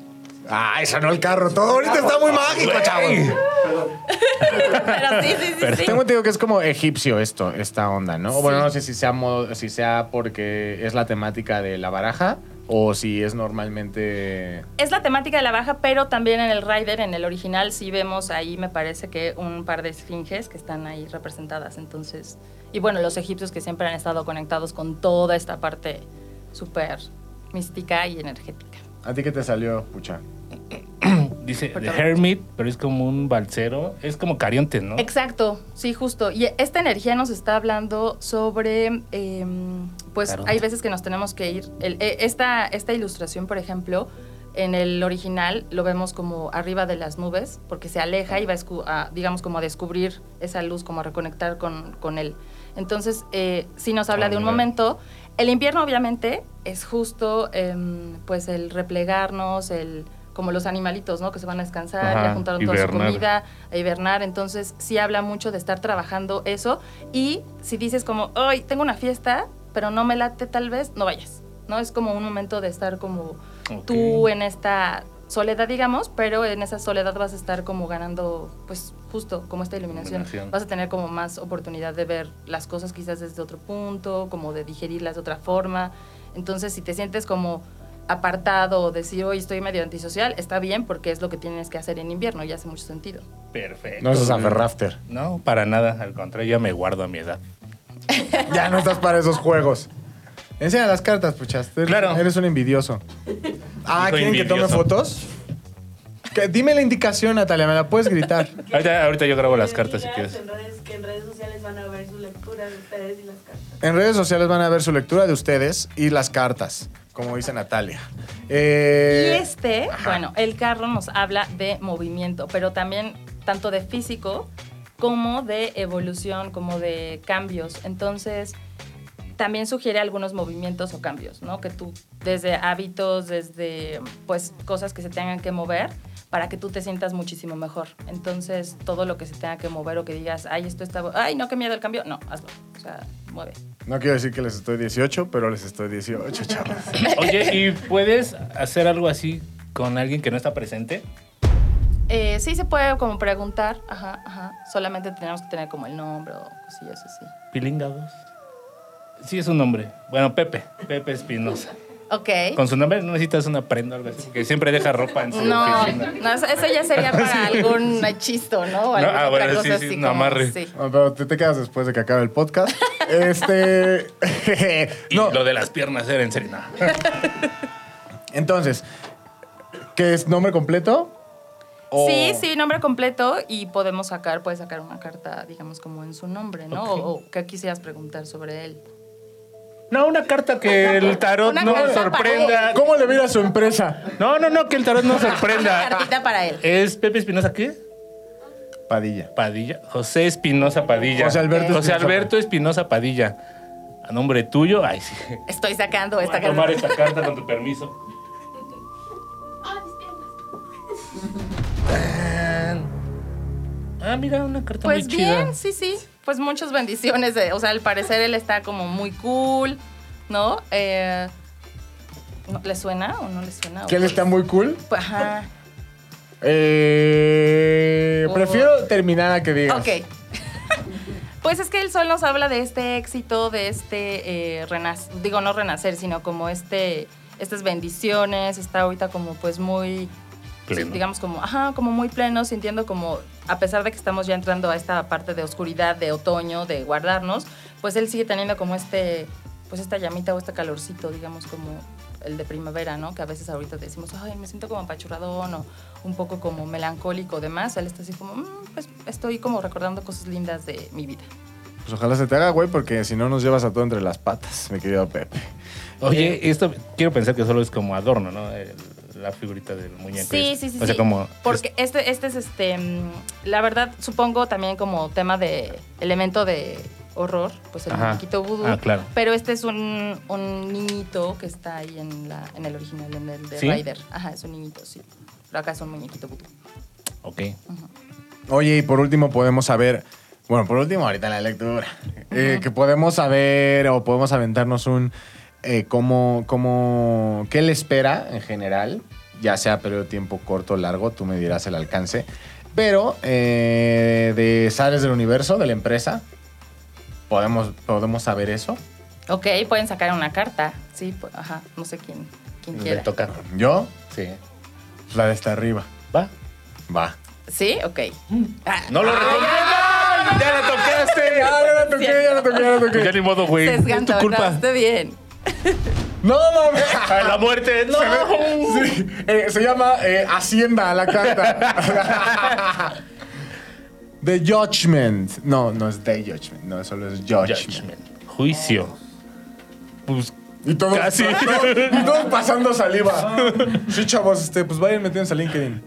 Ah, esa no el carro. Todo ahorita está muy mágico, chavos. pero sí, sí, sí. sí. Tengo entendido que es como egipcio esto, esta onda, ¿no? O Bueno, no sé si sea, modo- si sea porque es la temática de la baraja o si es normalmente... Es la temática de la baja, pero también en el rider, en el original, sí vemos ahí, me parece que un par de esfinges que están ahí representadas. Entonces, y bueno, los egipcios que siempre han estado conectados con toda esta parte súper mística y energética. ¿A ti qué te salió, pucha? Dice The. Hermit, pero es como un balsero. Es como Carionte, ¿no? Exacto, sí, justo. Y esta energía nos está hablando sobre, eh, pues hay veces que nos tenemos que ir. El- eh, esta, esta ilustración, por ejemplo, en el original lo vemos como arriba de las nubes, porque se aleja y va, a digamos, como a descubrir esa luz, como a reconectar con, con él. Entonces, eh, sí nos habla Ah, de un momento. El invierno, obviamente, es justo, em, pues, el replegarnos, el como los animalitos, ¿no? Que se van a descansar, Ajá, ya juntaron toda su hibernar. comida, a hibernar, entonces sí habla mucho de estar trabajando eso y si dices como, hoy tengo una fiesta, pero no me late tal vez, no vayas, ¿no? Es como un momento de estar como Ok. tú en esta soledad, digamos, pero en esa soledad vas a estar como ganando, pues justo como esta iluminación. Iluminación. Vas a tener como más oportunidad de ver las cosas quizás desde otro punto, como de digerirlas de otra forma. Entonces, si te sientes como apartado o decir, hoy estoy medio antisocial, está bien porque es lo que tienes que hacer en invierno y hace mucho sentido. Perfecto. No es Rafter. No, para nada. Al contrario, ya me guardo a mi edad. Ya no estás para esos juegos. Enseña las cartas, puchas. Eres- Claro. Eres un envidioso. Ah, ¿quieren que tome envidioso. fotos? Que- dime la indicación, Natalia, me la puedes gritar. Ahorita, ahorita yo grabo las cartas si quieres. En redes, que en redes sociales van a ver su lectura de ustedes y las cartas. En redes sociales van a ver su lectura de ustedes y las cartas, como dice Natalia. Eh, Y este, bueno, el carro nos habla de movimiento, pero también tanto de físico como de evolución, como de cambios. Entonces, también sugiere algunos movimientos o cambios, ¿no? Que tú, desde hábitos, desde, pues, cosas que se tengan que mover para que tú te sientas muchísimo mejor. Entonces, todo lo que se tenga que mover o que digas, ay, esto está, ay, no, qué miedo el cambio, no, hazlo. O sea, mueve. No quiero decir que les estoy 18, pero les estoy 18, chavos. Oye, ¿y puedes hacer algo así con alguien que no está presente? Eh, sí se puede como preguntar, ajá, ajá. Solamente tenemos que tener como el nombre o cosillas así. Pilinga 2. Sí, es un nombre. Bueno, Pepe. Pepe Espinosa. Ok. Con su nombre no necesitas una prenda o algo así, que siempre deja ropa en su No, oficina. no, eso, ya sería para algún hechisto, ¿no? O No, ah, bueno, cosa sí, sí, como- amarre. sí. No, pero te, te quedas después de que acabe el podcast. Este. Y no, lo de las piernas era en serio. no. entonces, ¿qué es nombre completo? O- Sí, sí, nombre completo y podemos sacar, puedes sacar una carta, digamos, como en su nombre, ¿no? O, o qué quisieras preguntar sobre él. No, una carta que el tarot Una no carta sorprenda. ¿Cómo le mira a su empresa? No, no, no, que el tarot no Una sorprenda. cartita para él. ¿Es Pepe Espinosa qué? Padilla. Padilla. José Espinosa Padilla. José Alberto José Espinosa Alberto Espinosa Padilla. A nombre tuyo. Ay, sí. Estoy sacando Voy esta a tomar carta. esta carta con tu permiso. Ah, mira, una carta Pues muy chida. bien, sí, sí. Pues muchas bendiciones. de- o sea, al parecer él está como muy cool, ¿no? Eh, ¿no- ¿Le suena o no le suena? Que él está muy cool. Pues, Ajá. Eh, Oh. Prefiero terminar a que digas. Ok. Pues es que el sol nos habla de este éxito, de este eh, renacer, digo no renacer, sino como este, estas bendiciones, está ahorita como pues muy, Pleno. digamos como, ajá, como muy pleno, sintiendo como, a pesar de que estamos ya entrando a esta parte de oscuridad, de otoño, de guardarnos, pues él sigue teniendo como este, pues esta llamita o este calorcito, digamos como el de primavera, ¿no? Que a veces ahorita decimos, ay, me siento como apachurradón o un poco como melancólico, demás. Él está así como, "Mm, pues estoy como recordando cosas lindas de mi vida. Pues ojalá se te haga, güey, porque si no nos llevas a todo entre las patas, mi querido Pepe. Oye, esto quiero pensar que solo es como adorno, ¿no? El- la figurita del muñeco. Sí, sí, sí. O sea, sí. como. Porque este, este es este. mm, La verdad, supongo también como tema de elemento de horror, pues el Ajá. muñequito vudú. Ah, claro. Pero este es un, un niñito que está ahí en, la, en el original, en el de ¿Sí? Ryder. Ajá, es un niñito, sí. Pero acá es un muñequito vudú. Ok. Oye, y por último podemos saber, bueno, por último ahorita en la lectura, eh, que podemos saber o podemos aventarnos un, eh, cómo, cómo, qué le espera en general, ya sea periodo de tiempo corto o largo, tú me dirás el alcance, pero eh, de Sares del Universo, de la empresa, podemos, podemos saber eso. Ok, pueden sacar una carta. Sí, pues, ajá, no sé quién, quién Le quiera. toca. ¿Yo? Sí. La de esta arriba. Va. Va. ¿Sí? Ok. Ah, ¡No lo recomiendo! ¡Ya la tocaste! Ya la toqué, ya la toqué, ya la Pues ya toqué. ni modo, güey. Es tu culpa. bien. No, mames. ¡A la muerte! ¡No! Sí, eh, se llama eh, Hacienda la carta. The Judgment. No, no es The Judgment. No, solo es Judgment. Judgment. Juicio. Pues Y todos, Casi. y todos pasando saliva. Sí, chavos, este, pues vayan metiéndose a LinkedIn.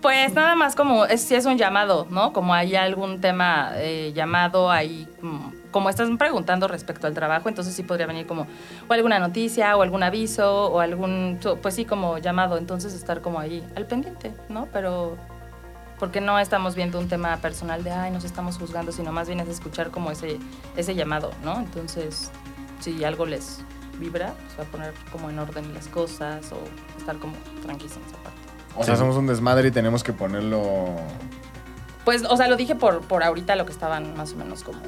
Pues nada más como es, si es un llamado, ¿no? Como hay algún tema eh, llamado ahí, mm, como estás preguntando respecto al trabajo, entonces sí podría venir como o alguna noticia o algún aviso o algún, pues sí, como llamado, entonces estar como ahí al pendiente, ¿no? Pero porque no estamos viendo un tema personal de, ay, nos estamos juzgando, sino más bien es escuchar como ese, ese llamado, ¿no? Entonces, si algo les vibra, pues va a poner como en orden las cosas o estar como tranquilos en esa parte. O sea, Sí. somos un desmadre y tenemos que ponerlo. Pues, o sea, lo dije por, por ahorita lo que estaban más o menos como,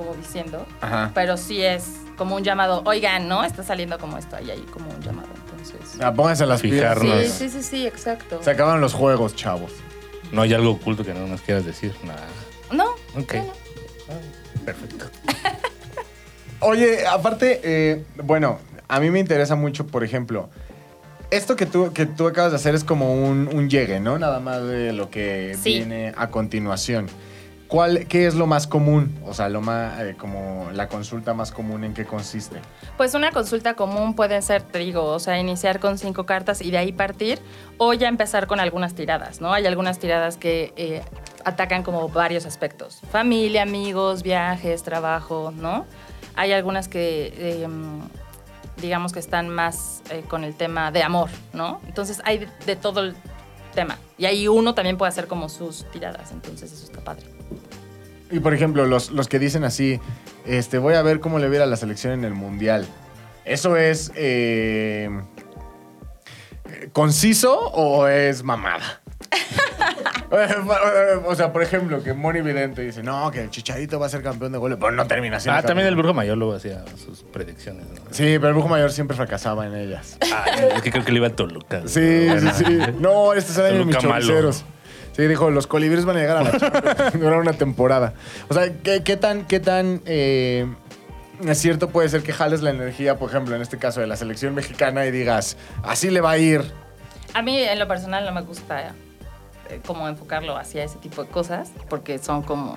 como diciendo. Ajá. Pero sí es como un llamado, oigan, ¿no? Está saliendo como esto, ahí hay como un llamado, entonces... Ah, pónganse las. Fijarnos. Sí, sí, sí, sí, exacto. Se acaban los juegos, chavos. No hay algo oculto que no nos quieras decir. Nada. No, Ok. no, no. Perfecto. Oye, aparte, eh, bueno, a mí me interesa mucho, por ejemplo, esto que tú, que tú acabas de hacer es como un, un llegue, ¿no? Nada más de lo que Sí. viene a continuación. ¿Cuál, ¿Qué es lo más común? O sea, lo más, eh, como la consulta más común, ¿en qué consiste? Pues una consulta común puede ser, te digo, o sea, iniciar con cinco cartas y de ahí partir, o ya empezar con algunas tiradas, ¿no? Hay algunas tiradas que eh, atacan como varios aspectos. Familia, amigos, viajes, trabajo, ¿no? Hay algunas que, eh, digamos que están más eh, con el tema de amor, ¿no? Entonces hay de todo el tema. Y ahí uno también puede hacer como sus tiradas, entonces eso está padre. Y por ejemplo, los, los que dicen así, este, voy a ver cómo le viera la selección en el Mundial. ¿Eso es eh, conciso o es mamada? o sea, por ejemplo, que Moni Vidente dice, no, que el Chicharito va a ser campeón de goles, pero no termina siendo Ah, también el. Brujo Mayor luego hacía sus predicciones. ¿no? Sí, pero el Brujo Mayor siempre fracasaba en ellas. Ah, es que creo que le iba a Toluca. Sí, sí, sí. No, este es el año de mis malo. Sí, dijo, los colibríes van a llegar a la Champions. Durar una temporada. O sea, ¿qué, qué tan, qué tan eh, es cierto puede ser que jales la energía, por ejemplo, en este caso de la selección mexicana y digas, así le va a ir? A mí en lo personal no me gusta eh, como enfocarlo hacia ese tipo de cosas porque son como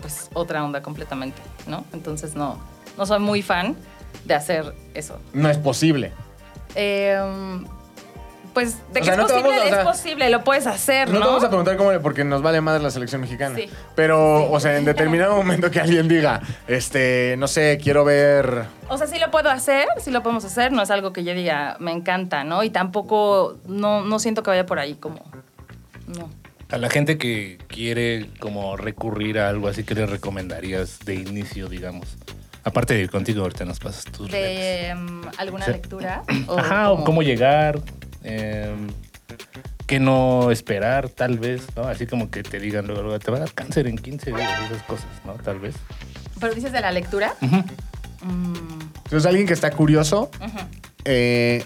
pues otra onda completamente, ¿no? Entonces no, no soy muy fan de hacer eso. No es posible. Eh, pues de O que sea, es no te posible, vamos a- o es sea, posible, lo puedes hacer, No ¿no? te vamos a preguntar cómo, le- porque nos vale más la selección mexicana. Sí. Pero, Sí. o sea, en determinado momento que alguien diga, este, no sé, quiero ver O sea, sí lo puedo hacer, sí lo podemos hacer, no es algo que yo diga, me encanta, ¿no? Y tampoco, no, no siento que vaya por ahí como, no. A la gente que quiere como recurrir a algo así, ¿qué le recomendarías de inicio, digamos? Aparte de ir contigo, ahorita nos pasas tus redes. De em, alguna Sí. lectura. Ajá, o cómo llegar, eh, qué no esperar, tal vez, ¿no? Así como que te digan luego, luego, te va a dar cáncer en 15 días, esas cosas, ¿no? Tal vez. Pero dices de la lectura. Mm, Entonces, alguien que está curioso, eh,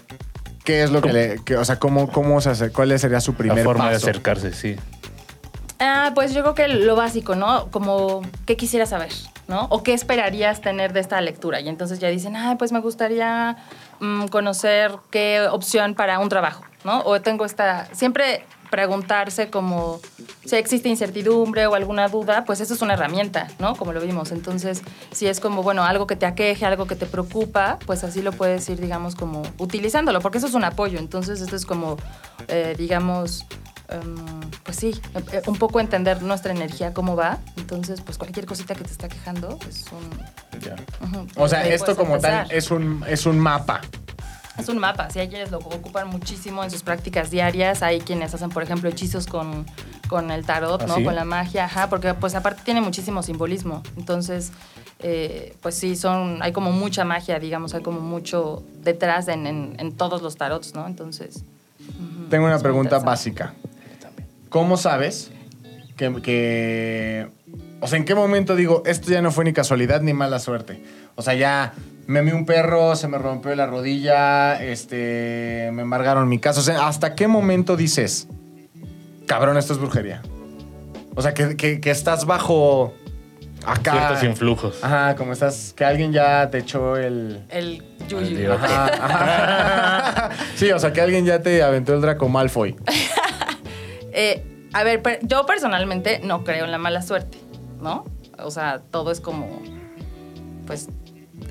¿qué es lo que le. que- o sea, ¿cómo, cómo se hace? ¿Cuál sería su primer La forma de acercarse, sí. Ah, pues yo creo que lo básico, ¿no? Como, ¿qué quisieras saber? ¿No? O qué esperarías tener de esta lectura. Y entonces ya dicen, ah, pues me gustaría mm, conocer qué opción para un trabajo, ¿no? O tengo esta... Siempre preguntarse como si existe incertidumbre o alguna duda, pues eso es una herramienta, ¿no? Como lo vimos. Entonces, si es como, bueno, algo que te aqueje, algo que te preocupa, pues así lo puedes ir, digamos, como utilizándolo, porque eso es un apoyo. Entonces, esto es como, eh, digamos, em, pues sí, eh, un poco entender nuestra energía, cómo va. Entonces, pues cualquier cosita que te está quejando es un... O sea, esto como empezar. tal es un, es un mapa. Es un mapa, si hay quienes lo ocupan muchísimo en sus prácticas diarias, hay quienes hacen, por ejemplo, hechizos con, con el tarot, ¿Ah, ¿no? sí? Con la magia, ajá, porque pues aparte tiene muchísimo simbolismo. Entonces, eh, pues sí, son, hay como mucha magia, digamos, hay como mucho detrás en, en- en todos los tarots, ¿no? Entonces... Tengo una pregunta básica. ¿Cómo sabes que, que- O sea, ¿en qué momento digo, esto ya no fue ni casualidad ni mala suerte? O sea, ya me vi un perro, se me rompió la rodilla, este, me embargaron mi casa. O sea, ¿hasta qué momento dices, cabrón, esto es brujería? O sea, que, que- que estás bajo acá. Ciertos influjos. Ajá, como estás, que alguien ya te echó el... El yuyu. Ajá, ajá. Sí, o sea, que alguien ya te aventó el Draco Malfoy. Eh, a ver, yo personalmente no creo en la mala suerte, ¿no? O sea, todo es como, pues,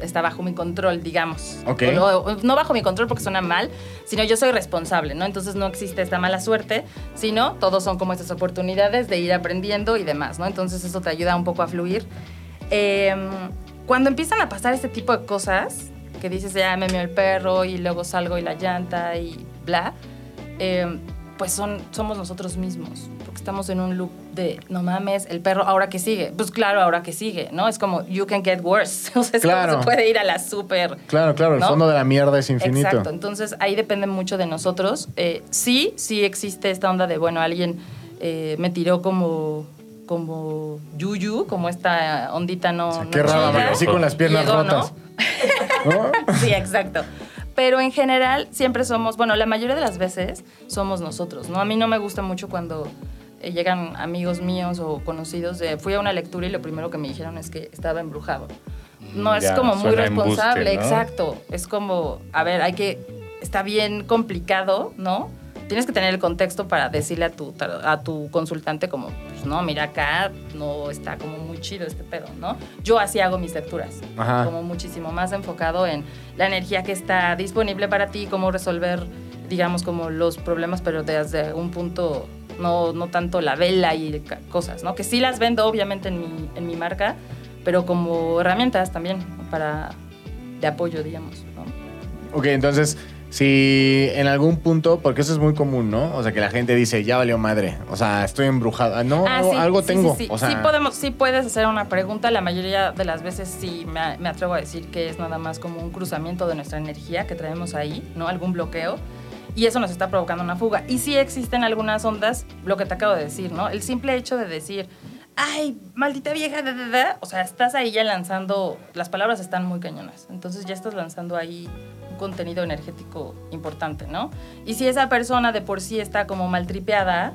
está bajo mi control, digamos. Ok. O no, no bajo mi control porque suena mal, sino yo soy responsable, ¿no? Entonces no existe esta mala suerte, sino todos son como estas oportunidades de ir aprendiendo y demás, ¿no? Entonces eso te ayuda un poco a fluir. Eh, cuando empiezan a pasar este tipo de cosas, que dices, ya me el perro y luego salgo y la llanta y bla, eh, pues son, somos nosotros mismos, porque estamos en un loop de, no mames, el perro, ¿ahora que sigue? Pues claro, ahora que sigue, ¿no? Es como, you can get worse. O sea, es Claro. como se puede ir a la súper... Claro, claro, el ¿no? fondo de la mierda es infinito. Exacto, entonces ahí depende mucho de nosotros. Eh, sí, sí existe esta onda de, bueno, alguien eh, me tiró como como yuyu, como esta ondita no, qué así con las piernas Llegó, ¿no? rotas. ¿No? Sí, exacto. Pero en general siempre somos, bueno, la mayoría de las veces somos nosotros, ¿no? A mí no me gusta mucho cuando eh, llegan amigos míos o conocidos de, fui a una lectura y lo primero que me dijeron es que estaba embrujado. No, es Ya, como muy embuste, responsable, ¿no? exacto. Es como, a ver, hay que, está bien complicado, ¿no? Tienes que tener el contexto para decirle a tu, a tu consultante como, pues no, mira acá, no está como muy chido este pedo, ¿no? Yo así hago mis lecturas, Ajá. como muchísimo más enfocado en la energía que está disponible para ti, cómo resolver, digamos, como los problemas, pero desde un punto, no, no tanto la vela y cosas, ¿no? Que sí las vendo, obviamente, en mi, en mi marca, pero como herramientas también para, de apoyo, digamos, ¿no? Ok, entonces, si en algún punto, porque eso es muy común, ¿no? O sea, que la gente dice, ya valió madre. O sea, estoy embrujado. Ah, No, Ah, algo, sí, algo sí, tengo. Sí. O sea, Sí podemos, sí puedes hacer una pregunta. La mayoría de las veces sí me, me atrevo a decir que es nada más como un cruzamiento de nuestra energía que traemos ahí, ¿no? Algún bloqueo. Y eso nos está provocando una fuga. Y sí existen algunas ondas, lo que te acabo de decir, ¿no? El simple hecho de decir, ay, maldita vieja, da, da, da", o sea, estás ahí ya lanzando, las palabras están muy cañonas. Entonces ya estás lanzando ahí contenido energético importante, ¿no? Y si esa persona de por sí está como maltripeada,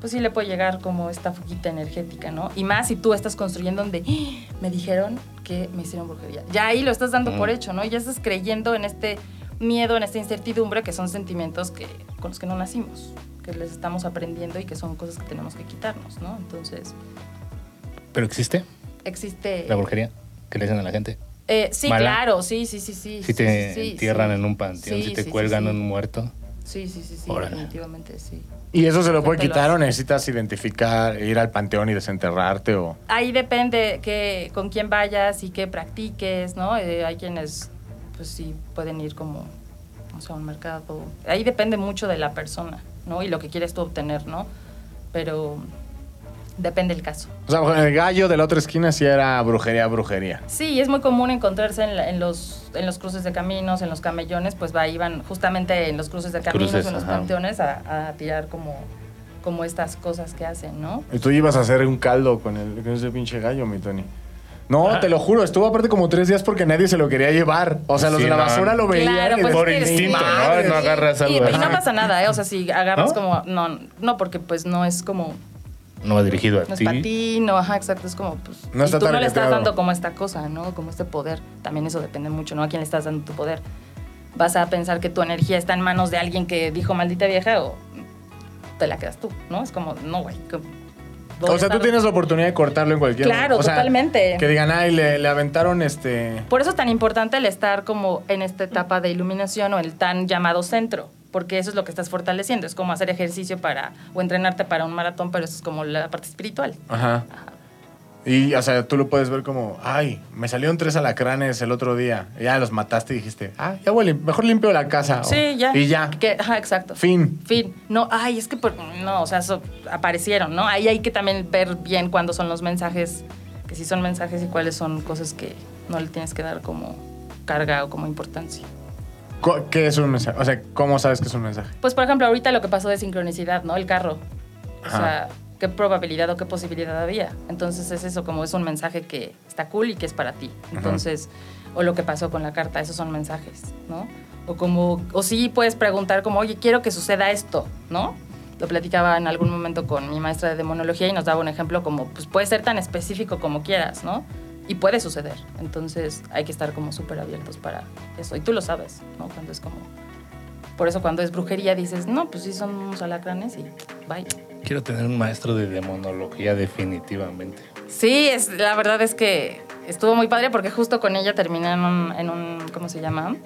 pues sí le puede llegar como esta fuguita energética, ¿no? Y más si tú estás construyendo donde "Ah, me dijeron que me hicieron brujería. Ya ahí lo estás dando Mm. por hecho, ¿no? Ya estás creyendo en este miedo, en esta incertidumbre, que son sentimientos que, con los que no nacimos, que les estamos aprendiendo y que son cosas que tenemos que quitarnos, ¿no? Entonces, ¿Pero existe existe... la brujería que le dicen a la gente? Eh, sí, ¿Mala? claro, sí, sí, sí, sí. Si te sí, entierran sí. en un panteón, Sí, si te cuelgan sí. un muerto. Sí, sí, sí, sí, Órale. definitivamente sí. ¿Y eso se lo puede quitar o necesitas identificar, ir al panteón y desenterrarte o...? Ahí depende que, con quién vayas y qué practiques, ¿no? Eh, hay quienes, pues sí, pueden ir como, o sea, a un mercado. Ahí depende mucho de la persona, ¿no? Y lo que quieres tú obtener, ¿no? Pero depende el caso. O sea, el gallo de la otra esquina sí era brujería, brujería. Sí, es muy común encontrarse en, la- en los, en los cruces de caminos, en los camellones, pues va, iban justamente en los cruces de caminos, Cruces, en los ajá. panteones a, a tirar como, como estas cosas que hacen, ¿no? Y tú ibas a hacer un caldo con, el, con ese pinche gallo, mi Tony. No, te lo juro, estuvo aparte como tres días porque nadie se lo quería llevar. O sea, los Sí, de la no. basura lo veían. Claro, y pues Por instinto, sí. ¿no? No agarras Y- algo Y, así. no pasa nada, ¿eh? O sea, si agarras ¿No? como. No, no, porque pues no es como. No va dirigido a No es ti. para ti, no, ajá, exacto. Es como, pues. No y está tú no le estás dando como esta cosa, ¿no? Como este poder. También eso depende mucho, ¿no? A quién le estás dando tu poder. Vas a pensar que tu energía está en manos de alguien que dijo maldita vieja o te la quedas tú, ¿no? Es como, no, güey. O sea, tú tienes la oportunidad de cortarlo en cualquier Claro, o sea, totalmente. Que digan, ay, le, le aventaron este. Por eso es tan importante el estar como en esta etapa de iluminación o el tan llamado centro, porque eso es lo que estás fortaleciendo. Es como hacer ejercicio para o entrenarte para un maratón, pero eso es como la parte espiritual. Ajá. Y, o sea, tú lo puedes ver como, ay, me salieron tres alacranes el otro día. Y ya los mataste y dijiste, ah, ya huele, mejor limpio la casa. o- Sí, ya. Y ya. Que- ajá, exacto. Fin. Fin. No, ay, es que por- no, o sea, eso aparecieron, ¿no? Ahí hay que también ver bien cuándo son los mensajes, que sí son mensajes y cuáles son cosas que no le tienes que dar como carga o como importancia. ¿Qué es un mensaje? O sea, ¿cómo sabes que es un mensaje? Pues, por ejemplo, ahorita lo que pasó de sincronicidad, ¿no? El carro. O Ajá. sea, qué probabilidad o qué posibilidad había. Entonces es eso, como es un mensaje que está cool y que es para ti. Entonces, o lo que pasó con la carta, esos son mensajes, ¿no? O como, o sí puedes preguntar como, oye, quiero que suceda esto, ¿no? Lo platicaba en algún momento con mi maestra de demonología y nos daba un ejemplo como, pues puede ser tan específico como quieras, ¿no? Y puede suceder. Entonces hay que estar como súper abiertos para eso. Y tú lo sabes, ¿no? Cuando es como... Por eso cuando es brujería dices, no, pues sí son unos alacranes y bye. Quiero tener un maestro de demonología definitivamente. Sí, es, la verdad es que estuvo muy padre porque justo con ella terminé en un, en un, ¿cómo se llama?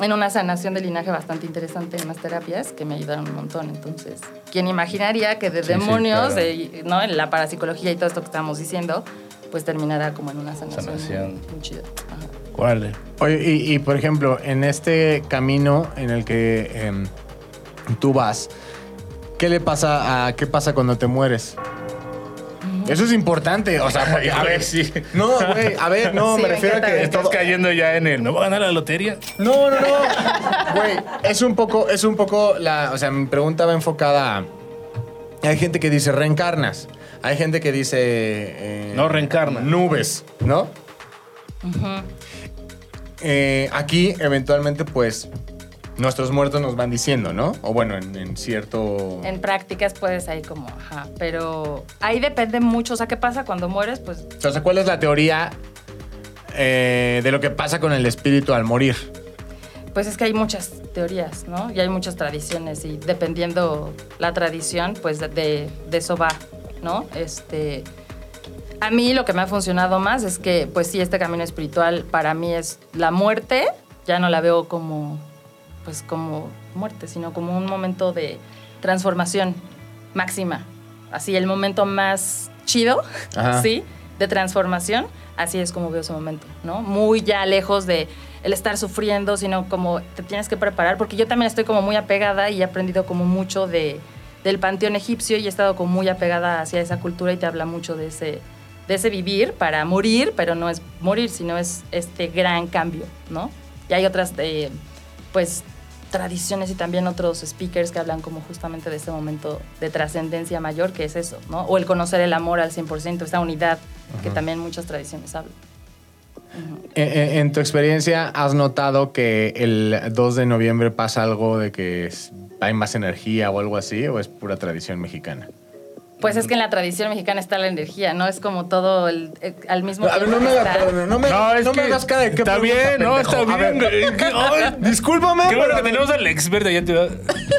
En una sanación de linaje bastante interesante en unas terapias que me ayudaron un montón. Entonces, ¿quién imaginaría que de Sí, sí, demonios, claro. de- ¿no? En la parapsicología y todo esto que estábamos diciendo, pues terminará como en una sanación, Sanación. Muy, chida. Ajá. ¿Cuál? Oye, y, y, por ejemplo, en este camino en el que em, tú vas, ¿qué le pasa a qué pasa cuando te mueres? Eso es importante, o sea, porque, a ver, sí. no, güey, a ver, no, Sí, me refiero a que Estás todo- cayendo ya en el. ¿Me voy a ganar la lotería? No, no, no. Güey, es un poco, es un poco la. O sea, mi pregunta va enfocada a. Hay gente que dice reencarnas. Hay gente que dice. eh, No reencarna. Nubes, ¿no? Eh, aquí, eventualmente, pues. Nuestros muertos nos van diciendo, ¿no? O bueno, en, en cierto. En prácticas puedes ahí como, ajá, pero ahí depende mucho, o sea, ¿qué pasa cuando mueres? Pues O sea, ¿cuál es la teoría eh, de lo que pasa con el espíritu al morir? Pues es que hay muchas teorías, ¿no? Y hay muchas tradiciones y dependiendo la tradición, pues de, de- de eso va, ¿no? Este, a mí lo que me ha funcionado más es que, pues sí, este camino espiritual para mí es la muerte, ya no la veo como, pues como muerte, sino como un momento de transformación máxima. Así, el momento más chido, Ajá. ¿sí? De transformación, así es como veo ese momento, ¿no? Muy ya lejos de el estar sufriendo, sino como te tienes que preparar, porque yo también estoy como muy apegada y he aprendido como mucho de, del panteón egipcio y he estado como muy apegada hacia esa cultura y te habla mucho de ese, de ese vivir para morir, pero no es morir, sino es este gran cambio, ¿no? Y hay otras, eh, pues, tradiciones y también otros speakers que hablan como justamente de ese momento de trascendencia mayor, que es eso, ¿no? O el conocer el amor al 100%, esa unidad que también muchas tradiciones hablan. En, en- en tu experiencia, ¿has notado que el 2 de noviembre pasa algo de que hay más energía o algo así? ¿O es pura tradición mexicana? Pues es que en la tradición mexicana está la energía, ¿no? Es como todo el, eh, al mismo A ver, tiempo. no me, hagas- está- no, no me, No, es no me que hagas cara de qué está bien, no, está bien. Ay, Discúlpame. Qué bueno pero- que tenemos al experto. Ya te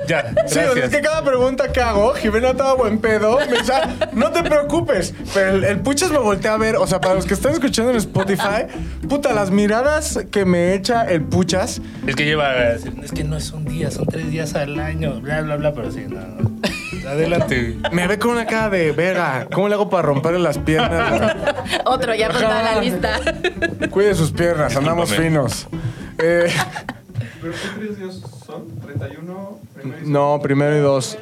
Ya, Sí, o sea, es que cada pregunta que hago, Jimena estaba buen pedo. Me dice, "Ah, no te preocupes. Pero el, el puchas me voltea a ver. O sea, para los que están escuchando en Spotify, puta, las miradas que me echa el puchas. Es que lleva. Es que no es un día, son tres días al año, bla, bla, bla, pero sí, no. Adelante. Me ve con una cara de verga. ¿Cómo le hago para romperle las piernas? Otro, ya apunta a la lista. Cuide sus piernas, andamos finos. Eh, ¿Pero qué tres días son? ¿31? Primero y no, primero y dos.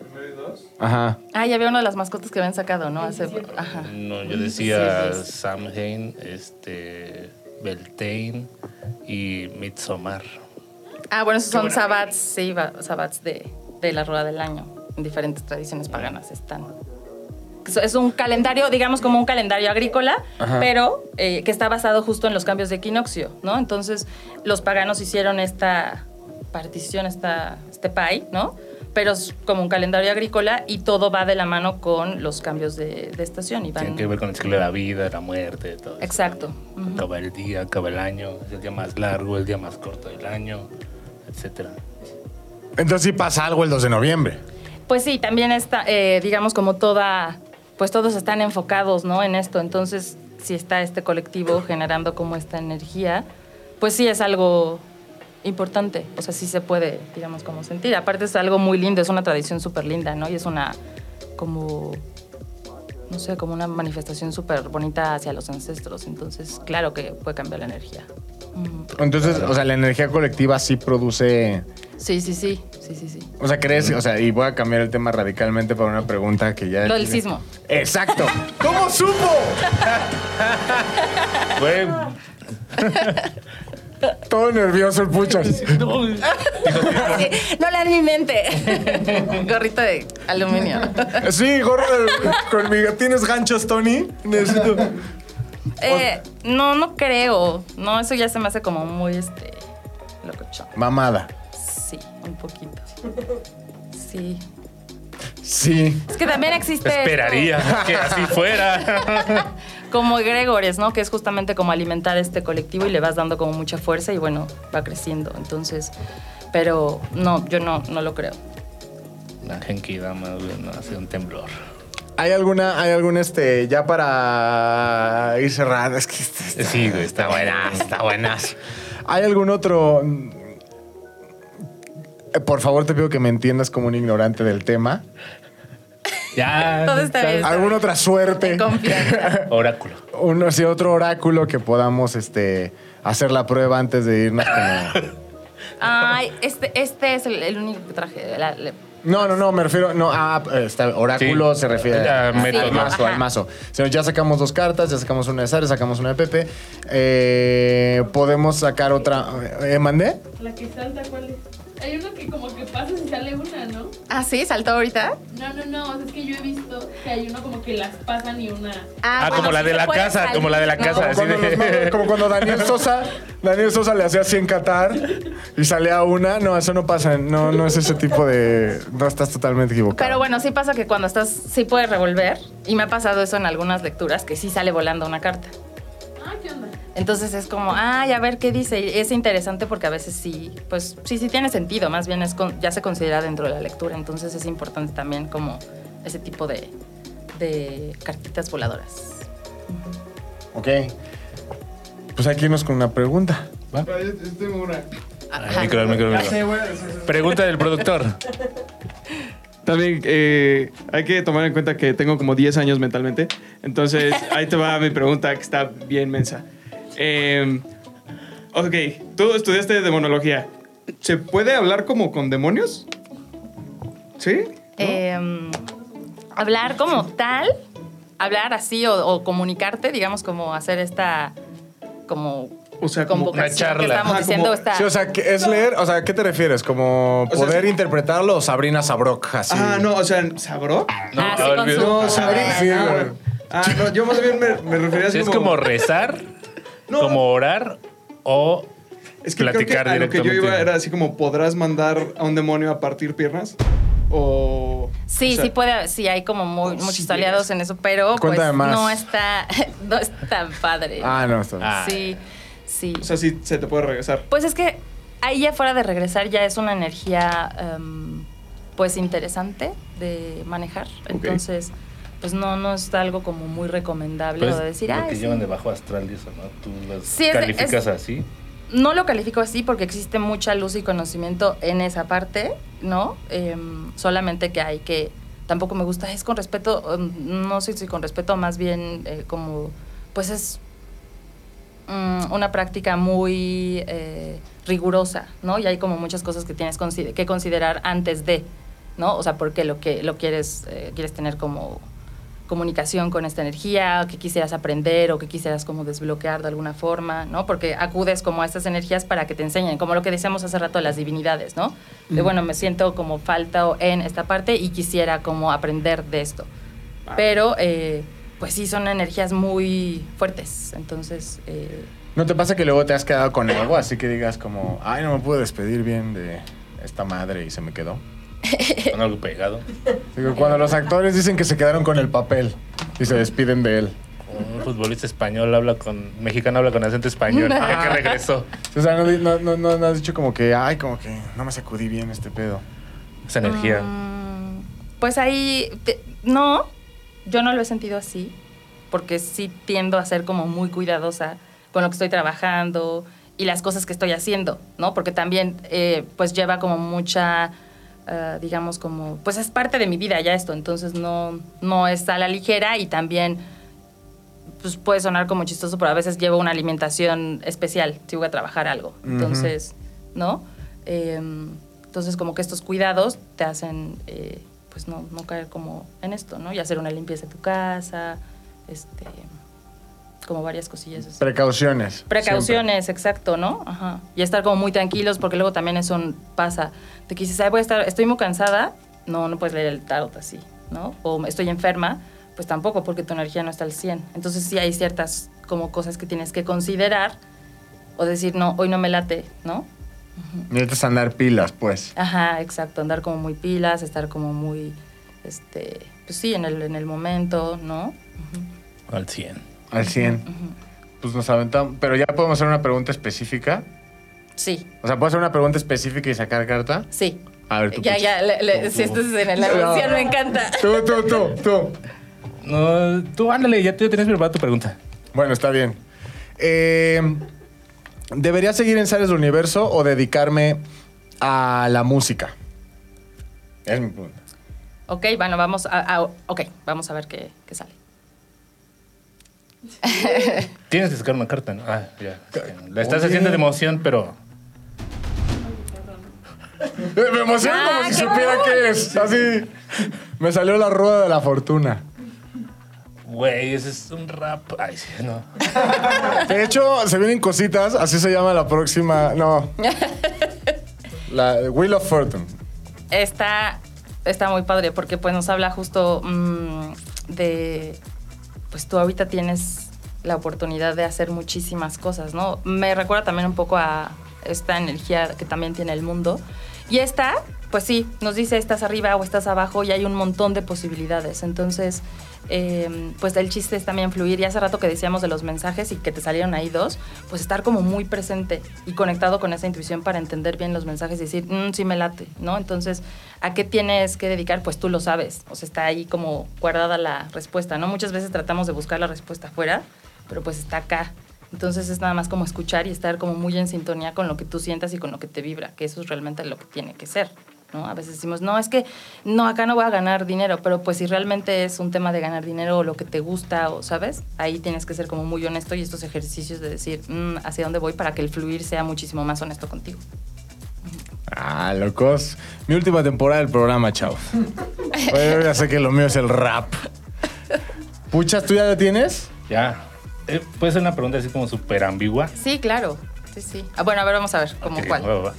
Primero y dos. Ajá. Ah, ya había una de las mascotas que habían sacado, ¿no? Hace, ajá. No, yo decía. Samhain, este. Beltane y Midsommar. Ah, bueno, esos son sabbats, sí, sabbats de, de la rueda del año. En diferentes tradiciones paganas están. Es- un calendario, digamos como un calendario agrícola, pero eh, que está basado justo en los cambios de equinoccio, ¿no? Entonces, los paganos hicieron esta partición, esta, este pie, ¿no? Pero es como un calendario agrícola y todo va de la mano con los cambios de, de estación. Y van... Tiene que ver con el ciclo de la vida, la muerte, todo eso. Exacto. Acaba el día, acaba el año, es el día más largo, el día más corto del año, etcétera. Entonces sí pasa algo el 2 de noviembre. Pues sí, también está, eh, digamos, como toda, pues todos están enfocados, ¿no? En esto. Entonces, si está este colectivo generando como esta energía, pues sí es algo importante. O sea, sí se puede, digamos, como sentir. Aparte es algo muy lindo, es una tradición súper linda, ¿no? Y es una, como, no sé, como una manifestación súper bonita hacia los ancestros. Entonces, claro que puede cambiar la energía. Ujú. Entonces, o sea, la energía colectiva sí produce. Sí, sí, sí, sí, sí, sí. O sea, ¿crees? O sea, y voy a cambiar el tema radicalmente para una pregunta que ya. Lo del tiene- sismo. Exacto. ¿Cómo supo? Fue. Todo nervioso el puchas. No, no lean mi mente. Gorrito de aluminio. Sí, gorro con mi. ¿Tienes ganchos, Tony? Necesito. Eh, no, no creo. No, eso ya se me hace como muy este locochón. Mamada. Sí, un poquito. Sí. Sí. Es que también existe. esto esperaría que así fuera. como egregores, ¿no? Que es justamente como alimentar este colectivo y le vas dando como mucha fuerza y bueno, va creciendo. Entonces, pero no, yo no, no lo creo. La Genki Dama, hace un temblor. ¿Hay alguna, hay algún este, ya para ir cerrando? Es que Sí, güey, está buena. está buenas. ¿Hay algún otro? Por favor, te pido que me entiendas como un ignorante del tema. Ya. Todo está bien. ¿Alguna otra suerte? Oráculo. Uno, sí, otro oráculo que podamos este, hacer la prueba antes de irnos como... Ay, este, este es el, el único que traje. La- le- No, no, no, me refiero. No, a está, oráculo Sí. se refiere A al método. mazo, al mazo. O sea, ya sacamos dos cartas, ya sacamos una de Sara, sacamos una de Pepe. Eh, podemos sacar otra. ¿Eh, ¿Mandé? La que salta, ¿cuál es? Hay uno que como que pasa y sale una, ¿no? Ah, sí, saltó ahorita. No, no, no. O sea, es que yo he visto que hay uno como que las pasan y una. Ah, como la de se la puede casa, como la de la ¿no? casa. Como cuando, de- los magos- como cuando Daniel Sosa, Daniel Sosa le hacía así en Qatar y salía una. No, eso no pasa. No, no es ese tipo de. No estás totalmente equivocado. Pero bueno, sí pasa que cuando estás, sí puedes revolver. Y me ha pasado eso en algunas lecturas, que sí sale volando una carta. Entonces es como, ay, a ver qué dice. Y Es interesante porque a veces sí, pues sí, sí tiene sentido. Más bien es con- ya se considera dentro de la lectura. Entonces es importante también como ese tipo de, de cartitas voladoras. Ok. Pues hay que irnos con una pregunta. Yo tengo una. Al micro, micro, micro. Pregunta del productor. También eh, hay que tomar en cuenta que tengo como 10 años mentalmente. Entonces, ahí te va mi pregunta que está bien mensa. Eh, ok, tú estudiaste demonología. ¿Se puede hablar como con demonios? ¿Sí? Eh, hablar como tal, hablar así o, o comunicarte, digamos, como hacer esta como O sea, como una charla. que estamos diciendo. como- esta- Sí, o sea, ¿qué- ¿es leer? O sea, ¿a qué te refieres? ¿Como O poder sí. interpretarlo o Sabrina Sabrok? Así. Ah, no, o sea, ¿sabró? ah, No, sí, con olvidó. su- No, Sabrina. sí, ah. Ah, no, yo más bien me, me refería así Es como rezar, No. como orar o Es que platicar creo que a lo que yo iba era así como, ¿podrás mandar a un demonio a partir piernas? O... Sí, o sea, sí puede, sí hay como muy- Oh, muchos sí, aliados es. en eso, pero pues no está, no es tan padre. Ah, no, está. Ah. Sí, sí. O sea, sí se te puede regresar. Pues es que ahí ya fuera de regresar ya es una energía em, pues interesante de manejar. Entonces, pues no, no es algo como muy recomendable Pues, o de decir, lo ay, que sí". llevan de bajo astral y eso, ¿no? Tú las Sí, calificas es- así. No lo califico así porque existe mucha luz y conocimiento en esa parte, ¿no? Em, solamente que hay que, tampoco me gusta, es con respeto, em, no sé si con respeto, más bien eh, como, pues es mm, una práctica muy eh, rigurosa, ¿no? Y hay como muchas cosas que tienes que considerar antes de, ¿no? O sea, porque lo que lo quieres, eh, quieres tener como comunicación con esta energía, o que quisieras aprender o que quisieras como desbloquear de alguna forma, ¿no? Porque acudes como a estas energías para que te enseñen, como lo que decíamos hace rato de las divinidades, ¿no? De bueno, me siento como falta en esta parte y quisiera como aprender de esto. Pero, eh, pues sí, son energías muy fuertes, entonces... eh, ¿No te pasa que luego te has quedado con algo? Así que digas como, ay, no me pude despedir bien de esta madre y se me quedó. Con algo pegado. Digo, cuando los actores dicen que se quedaron con el papel y se despiden de él. Un futbolista español habla con. Mexicano habla con acento español. Ya que regresó. O sea, no, no, no, no- no has dicho como que, ay, como que no me sacudí bien este pedo. Esa energía. Mm, Pues ahí, te- no, yo no lo he sentido así, porque sí tiendo a ser como muy cuidadosa con lo que estoy trabajando y las cosas que estoy haciendo, ¿no? Porque también, eh, pues lleva como mucha, eh, digamos, como, pues es parte de mi vida ya esto, entonces no, no es a la ligera y también, pues puede sonar como chistoso, pero a veces llevo una alimentación especial si voy a trabajar algo, entonces, ¿no? Em, entonces, como que estos cuidados te hacen, eh, pues, no, no caer como en esto, ¿no? Y hacer una limpieza de tu casa, este, como varias cosillas. así. Precauciones. Precauciones, exacto, ¿no? Ajá. Y estar como muy tranquilos, porque luego también eso pasa. De que dices, ay, voy a estar, estoy muy cansada, no, no puedes leer el tarot así, ¿no? O estoy enferma, pues tampoco, porque tu energía no está al 100. Entonces sí hay ciertas como cosas que tienes que considerar o decir, no, hoy no me late, ¿no? siempre. Necesitas andar pilas, pues. Ajá, exacto, andar como muy pilas, estar como muy, este, pues sí, en el, en el momento, ¿no? Al 100. Al 100. Pues nos aventamos. Pero ya podemos hacer una pregunta específica. Sí, O sea, ¿puedo hacer una pregunta específica y sacar carta? sí. A ver, tú. Ya, pues. ya, le- le- si estás en la emoción, me encanta. Tú, tú, tú, tú. No, tú ándale, ya te tienes preparada tu pregunta. Bueno, está bien. Eh, ¿Debería seguir en Sales del Universo o dedicarme a la música? Es mi pregunta. Ok, bueno, vamos a, a- ok, vamos a ver qué, qué sale. Tienes que sacar una carta, ¿no? Ah, ya. La estás haciendo de emoción, pero. Eh, Me emociono Ah, como si qué supiera qué es. Así. Me salió la rueda de la fortuna. Güey, ese es un rap. Ay, sí, no. De hecho, se vienen cositas. Así se llama la próxima. No. La Wheel of Fortune. Está, está muy padre porque pues nos habla justo mm, de, pues tú ahorita tienes la oportunidad de hacer muchísimas cosas, ¿no? Me recuerda también un poco a esta energía que también tiene el mundo. Y esta, pues sí, nos dice estás arriba o estás abajo y hay un montón de posibilidades. Entonces, eh, pues el chiste es también fluir. Y hace rato que decíamos de los mensajes y que te salieron ahí dos, pues estar como muy presente y conectado con esa intuición para entender bien los mensajes y decir, "Mm, sí me late, ¿no? Entonces, ¿a qué tienes que dedicar? Pues tú lo sabes. O sea, está ahí como guardada la respuesta, ¿no? Muchas veces tratamos de buscar la respuesta afuera, pero pues está acá. Entonces es nada más como escuchar y estar como muy en sintonía con lo que tú sientas y con lo que te vibra, que eso es realmente lo que tiene que ser. ¿No? A veces decimos, no, es que no, acá no voy a ganar dinero, pero pues si realmente es un tema de ganar dinero o lo que te gusta, o sabes, ahí tienes que ser como muy honesto y estos ejercicios de decir "Mm, hacia dónde voy para que el fluir sea muchísimo más honesto contigo. Ah, locos. Mi última temporada del programa, chao. Oye, ya sé que lo mío es el rap. Puchas, ¿tú ya lo tienes? Ya. Eh, Puede ser una pregunta así como súper ambigua. Sí, claro. Sí, sí. Ah, bueno, a ver, vamos a ver, ¿cómo Ok, cuál? va, va.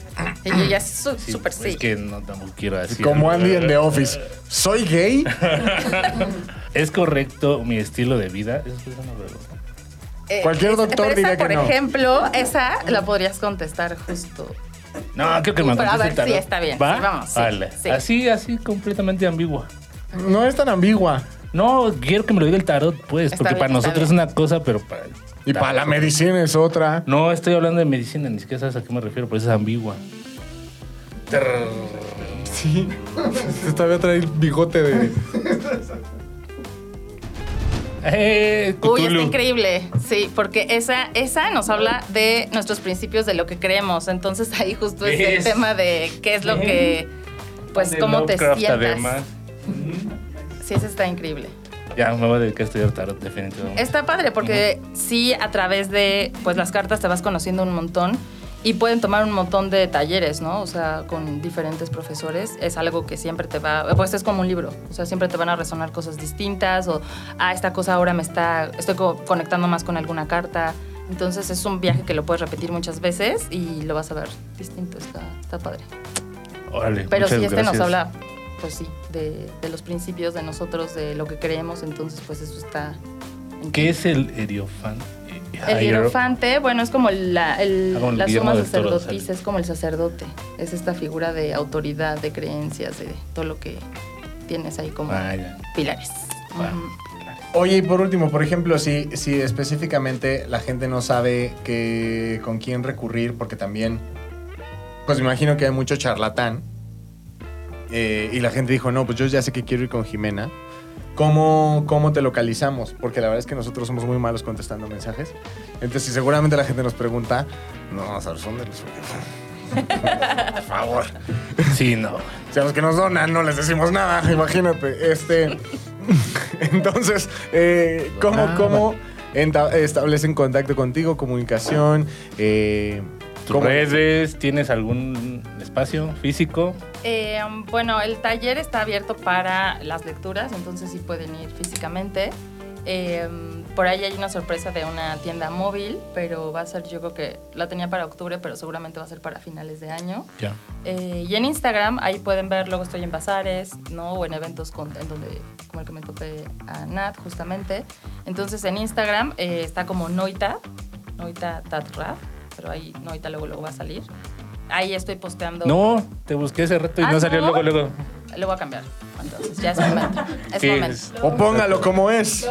Y yo ya su- Sí, súper sí. Es que no tampoco quiero decir. Como Andy en The Office. ¿Soy gay? ¿Es correcto mi estilo de vida? Eso es una pregunta. Eh, Cualquier doctor esa, diría que por no. ejemplo, esa la podrías contestar justo. No, creo que me a ver, el tarot. sí, está bien. ¿Va? Sí, vamos, sí, Vale. sí. Así, así, completamente ambigua. No es tan ambigua. No, quiero que me lo diga el tarot, pues, Está porque bien, para nosotros es una cosa, pero para. Y para la medicina es otra. No, estoy hablando de medicina, ni siquiera sabes a qué me refiero, por eso es ambigua. Sí. Esta vez trae el bigote de. Eh, Uy, está increíble. Sí, porque esa, esa nos habla de nuestros principios, de lo que creemos. Entonces ahí justo es el tema de qué es lo que, pues, De cómo te sientas. además. Sí, esa está increíble. Ya, me voy a dedicar a estudiar tarot, definitivamente. Está padre porque sí, a través de pues las cartas te vas conociendo un montón y pueden tomar un montón de talleres, ¿no? O sea, con diferentes profesores. Es algo que siempre te va, pues es como un libro. O sea, siempre te van a resonar cosas distintas o, ah, esta cosa ahora me está, estoy co- conectando más con alguna carta. Entonces es un viaje que lo puedes repetir muchas veces y lo vas a ver distinto. Está, está padre. Órale, Pero sí, este gracias. nos habla, pues sí, de, de los principios de nosotros, de lo que creemos. Entonces, pues eso está... ¿Qué es el heriofante? El hierofante, bueno, es como la, el- Ah, la suma sacerdotisa, es como el sacerdote. Es esta figura de autoridad, de creencias, de todo lo que tienes ahí como Ah, pilares. Oye, y por último, por ejemplo, si, si específicamente la gente no sabe que, con quién recurrir, porque también, pues me imagino que hay mucho charlatán, eh, y la gente dijo, no, pues yo ya sé que quiero ir con Jimena. ¿Cómo, ¿Cómo te localizamos? Porque la verdad es que nosotros somos muy malos contestando mensajes. Entonces, si seguramente la gente nos pregunta, no vamos a responderles. Por favor. Sí, no. Si a los que nos donan no les decimos nada, imagínate. Este, entonces, eh, ¿cómo, Ah, cómo establecen contacto contigo, comunicación? Eh, ¿Tus redes? ¿Tienes algún espacio físico? Eh, bueno, el taller está abierto para las lecturas, entonces sí pueden ir físicamente. Eh, por ahí hay una sorpresa de una tienda móvil, pero va a ser, yo creo que la tenía para octubre, pero seguramente va a ser para finales de año. Ya. Eh, y en Instagram, ahí pueden ver, luego estoy en bazares, ¿no? O en eventos con- en donde, como el que me topé a Nat, justamente. Entonces en Instagram eh, está como Noita, Noita Tatrap, pero ahí Noita luego, luego va a salir. Ahí estoy posteando. No, te busqué hace rato y Ah, no salió ¿no? luego, luego. Lo voy a cambiar. Entonces, ya es momento. Es Sí, momento. O póngalo como es.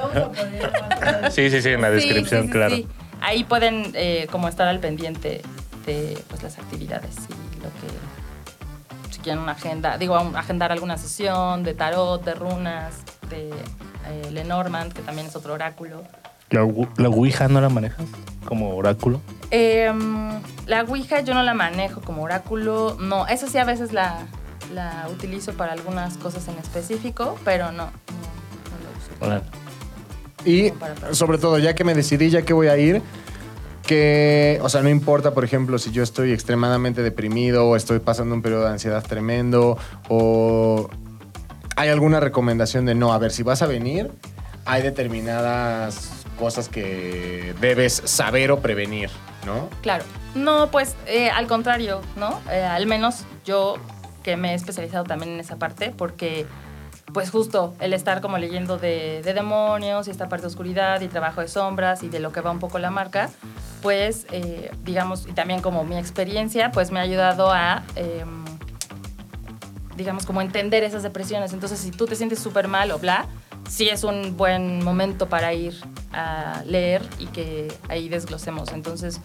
Sí, sí, sí, en la Sí, descripción, sí, sí, claro. sí. Ahí pueden eh, como estar al pendiente de pues, las actividades y lo que si quieren una agenda, digo, agendar alguna sesión de tarot, de runas, de eh, Lenormand, que también es otro oráculo. ¿La, la Ouija no la manejas como oráculo? Em, la Ouija yo no la manejo como oráculo, no, eso sí a veces la, la utilizo para algunas cosas en específico, pero no, no, no lo uso. Y sobre todo, ya que me decidí, ya que voy a ir, que, o sea, no importa, por ejemplo, si yo estoy extremadamente deprimido o estoy pasando un periodo de ansiedad tremendo o hay alguna recomendación de no, a ver, si vas a venir, hay determinadas cosas que debes saber o prevenir, ¿no? Claro. No, pues eh, al contrario, ¿no? Eh, al menos yo que me he especializado también en esa parte, porque pues justo el estar como leyendo de, de demonios y esta parte de oscuridad y trabajo de sombras y de lo que va un poco la marca, pues eh, digamos, y también como mi experiencia, pues me ha ayudado a... em, digamos, como entender esas depresiones. Entonces, si tú te sientes súper mal o bla, sí es un buen momento para ir a leer y que ahí desglosemos. Entonces,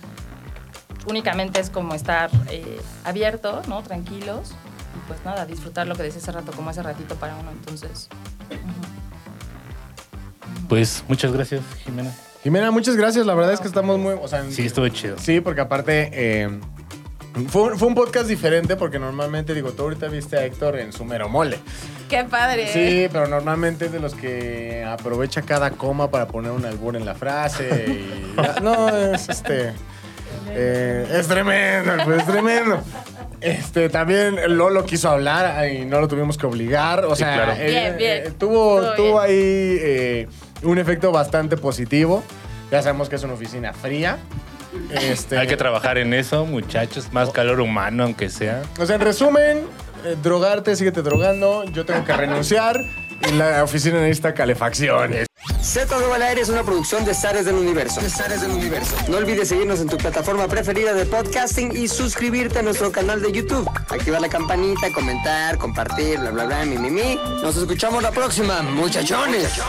únicamente es como estar eh, abierto, ¿no? Tranquilos. Y pues nada, disfrutar lo que decía hace rato, como ese ratito para uno. Entonces, Pues muchas gracias, Jimena. Jimena, muchas gracias. La verdad es que estamos muy. O sea, Sí, estuvo chido. Sí, porque aparte. eh, fue, fue un podcast diferente porque normalmente, digo, tú ahorita viste a Héctor en su mero mole. ¡Qué padre! Sí, pero normalmente es de los que aprovecha cada coma para poner un albur en la frase. y ya- no, es este. eh, es tremendo, pues, es tremendo. Este, también Lolo quiso hablar y no lo tuvimos que obligar. O Sí, sea, claro. eh, Bien, bien. eh, tuvo, Todo tuvo bien. ahí eh, un efecto bastante positivo. Ya sabemos que es una oficina fría. Este, Hay que trabajar en eso, muchachos. Más calor humano, aunque sea. o sea, en resumen, eh, drogarte, síguete drogando. Yo tengo que renunciar y la oficina necesita calefacciones. Z de al aire es una producción de Zares del Universo. Zares del Universo. No olvides seguirnos en tu plataforma preferida de podcasting y suscribirte a nuestro canal de YouTube. Activar la campanita, comentar, compartir, bla, bla, bla, mi, mi, mi. Nos escuchamos la próxima, muchachones.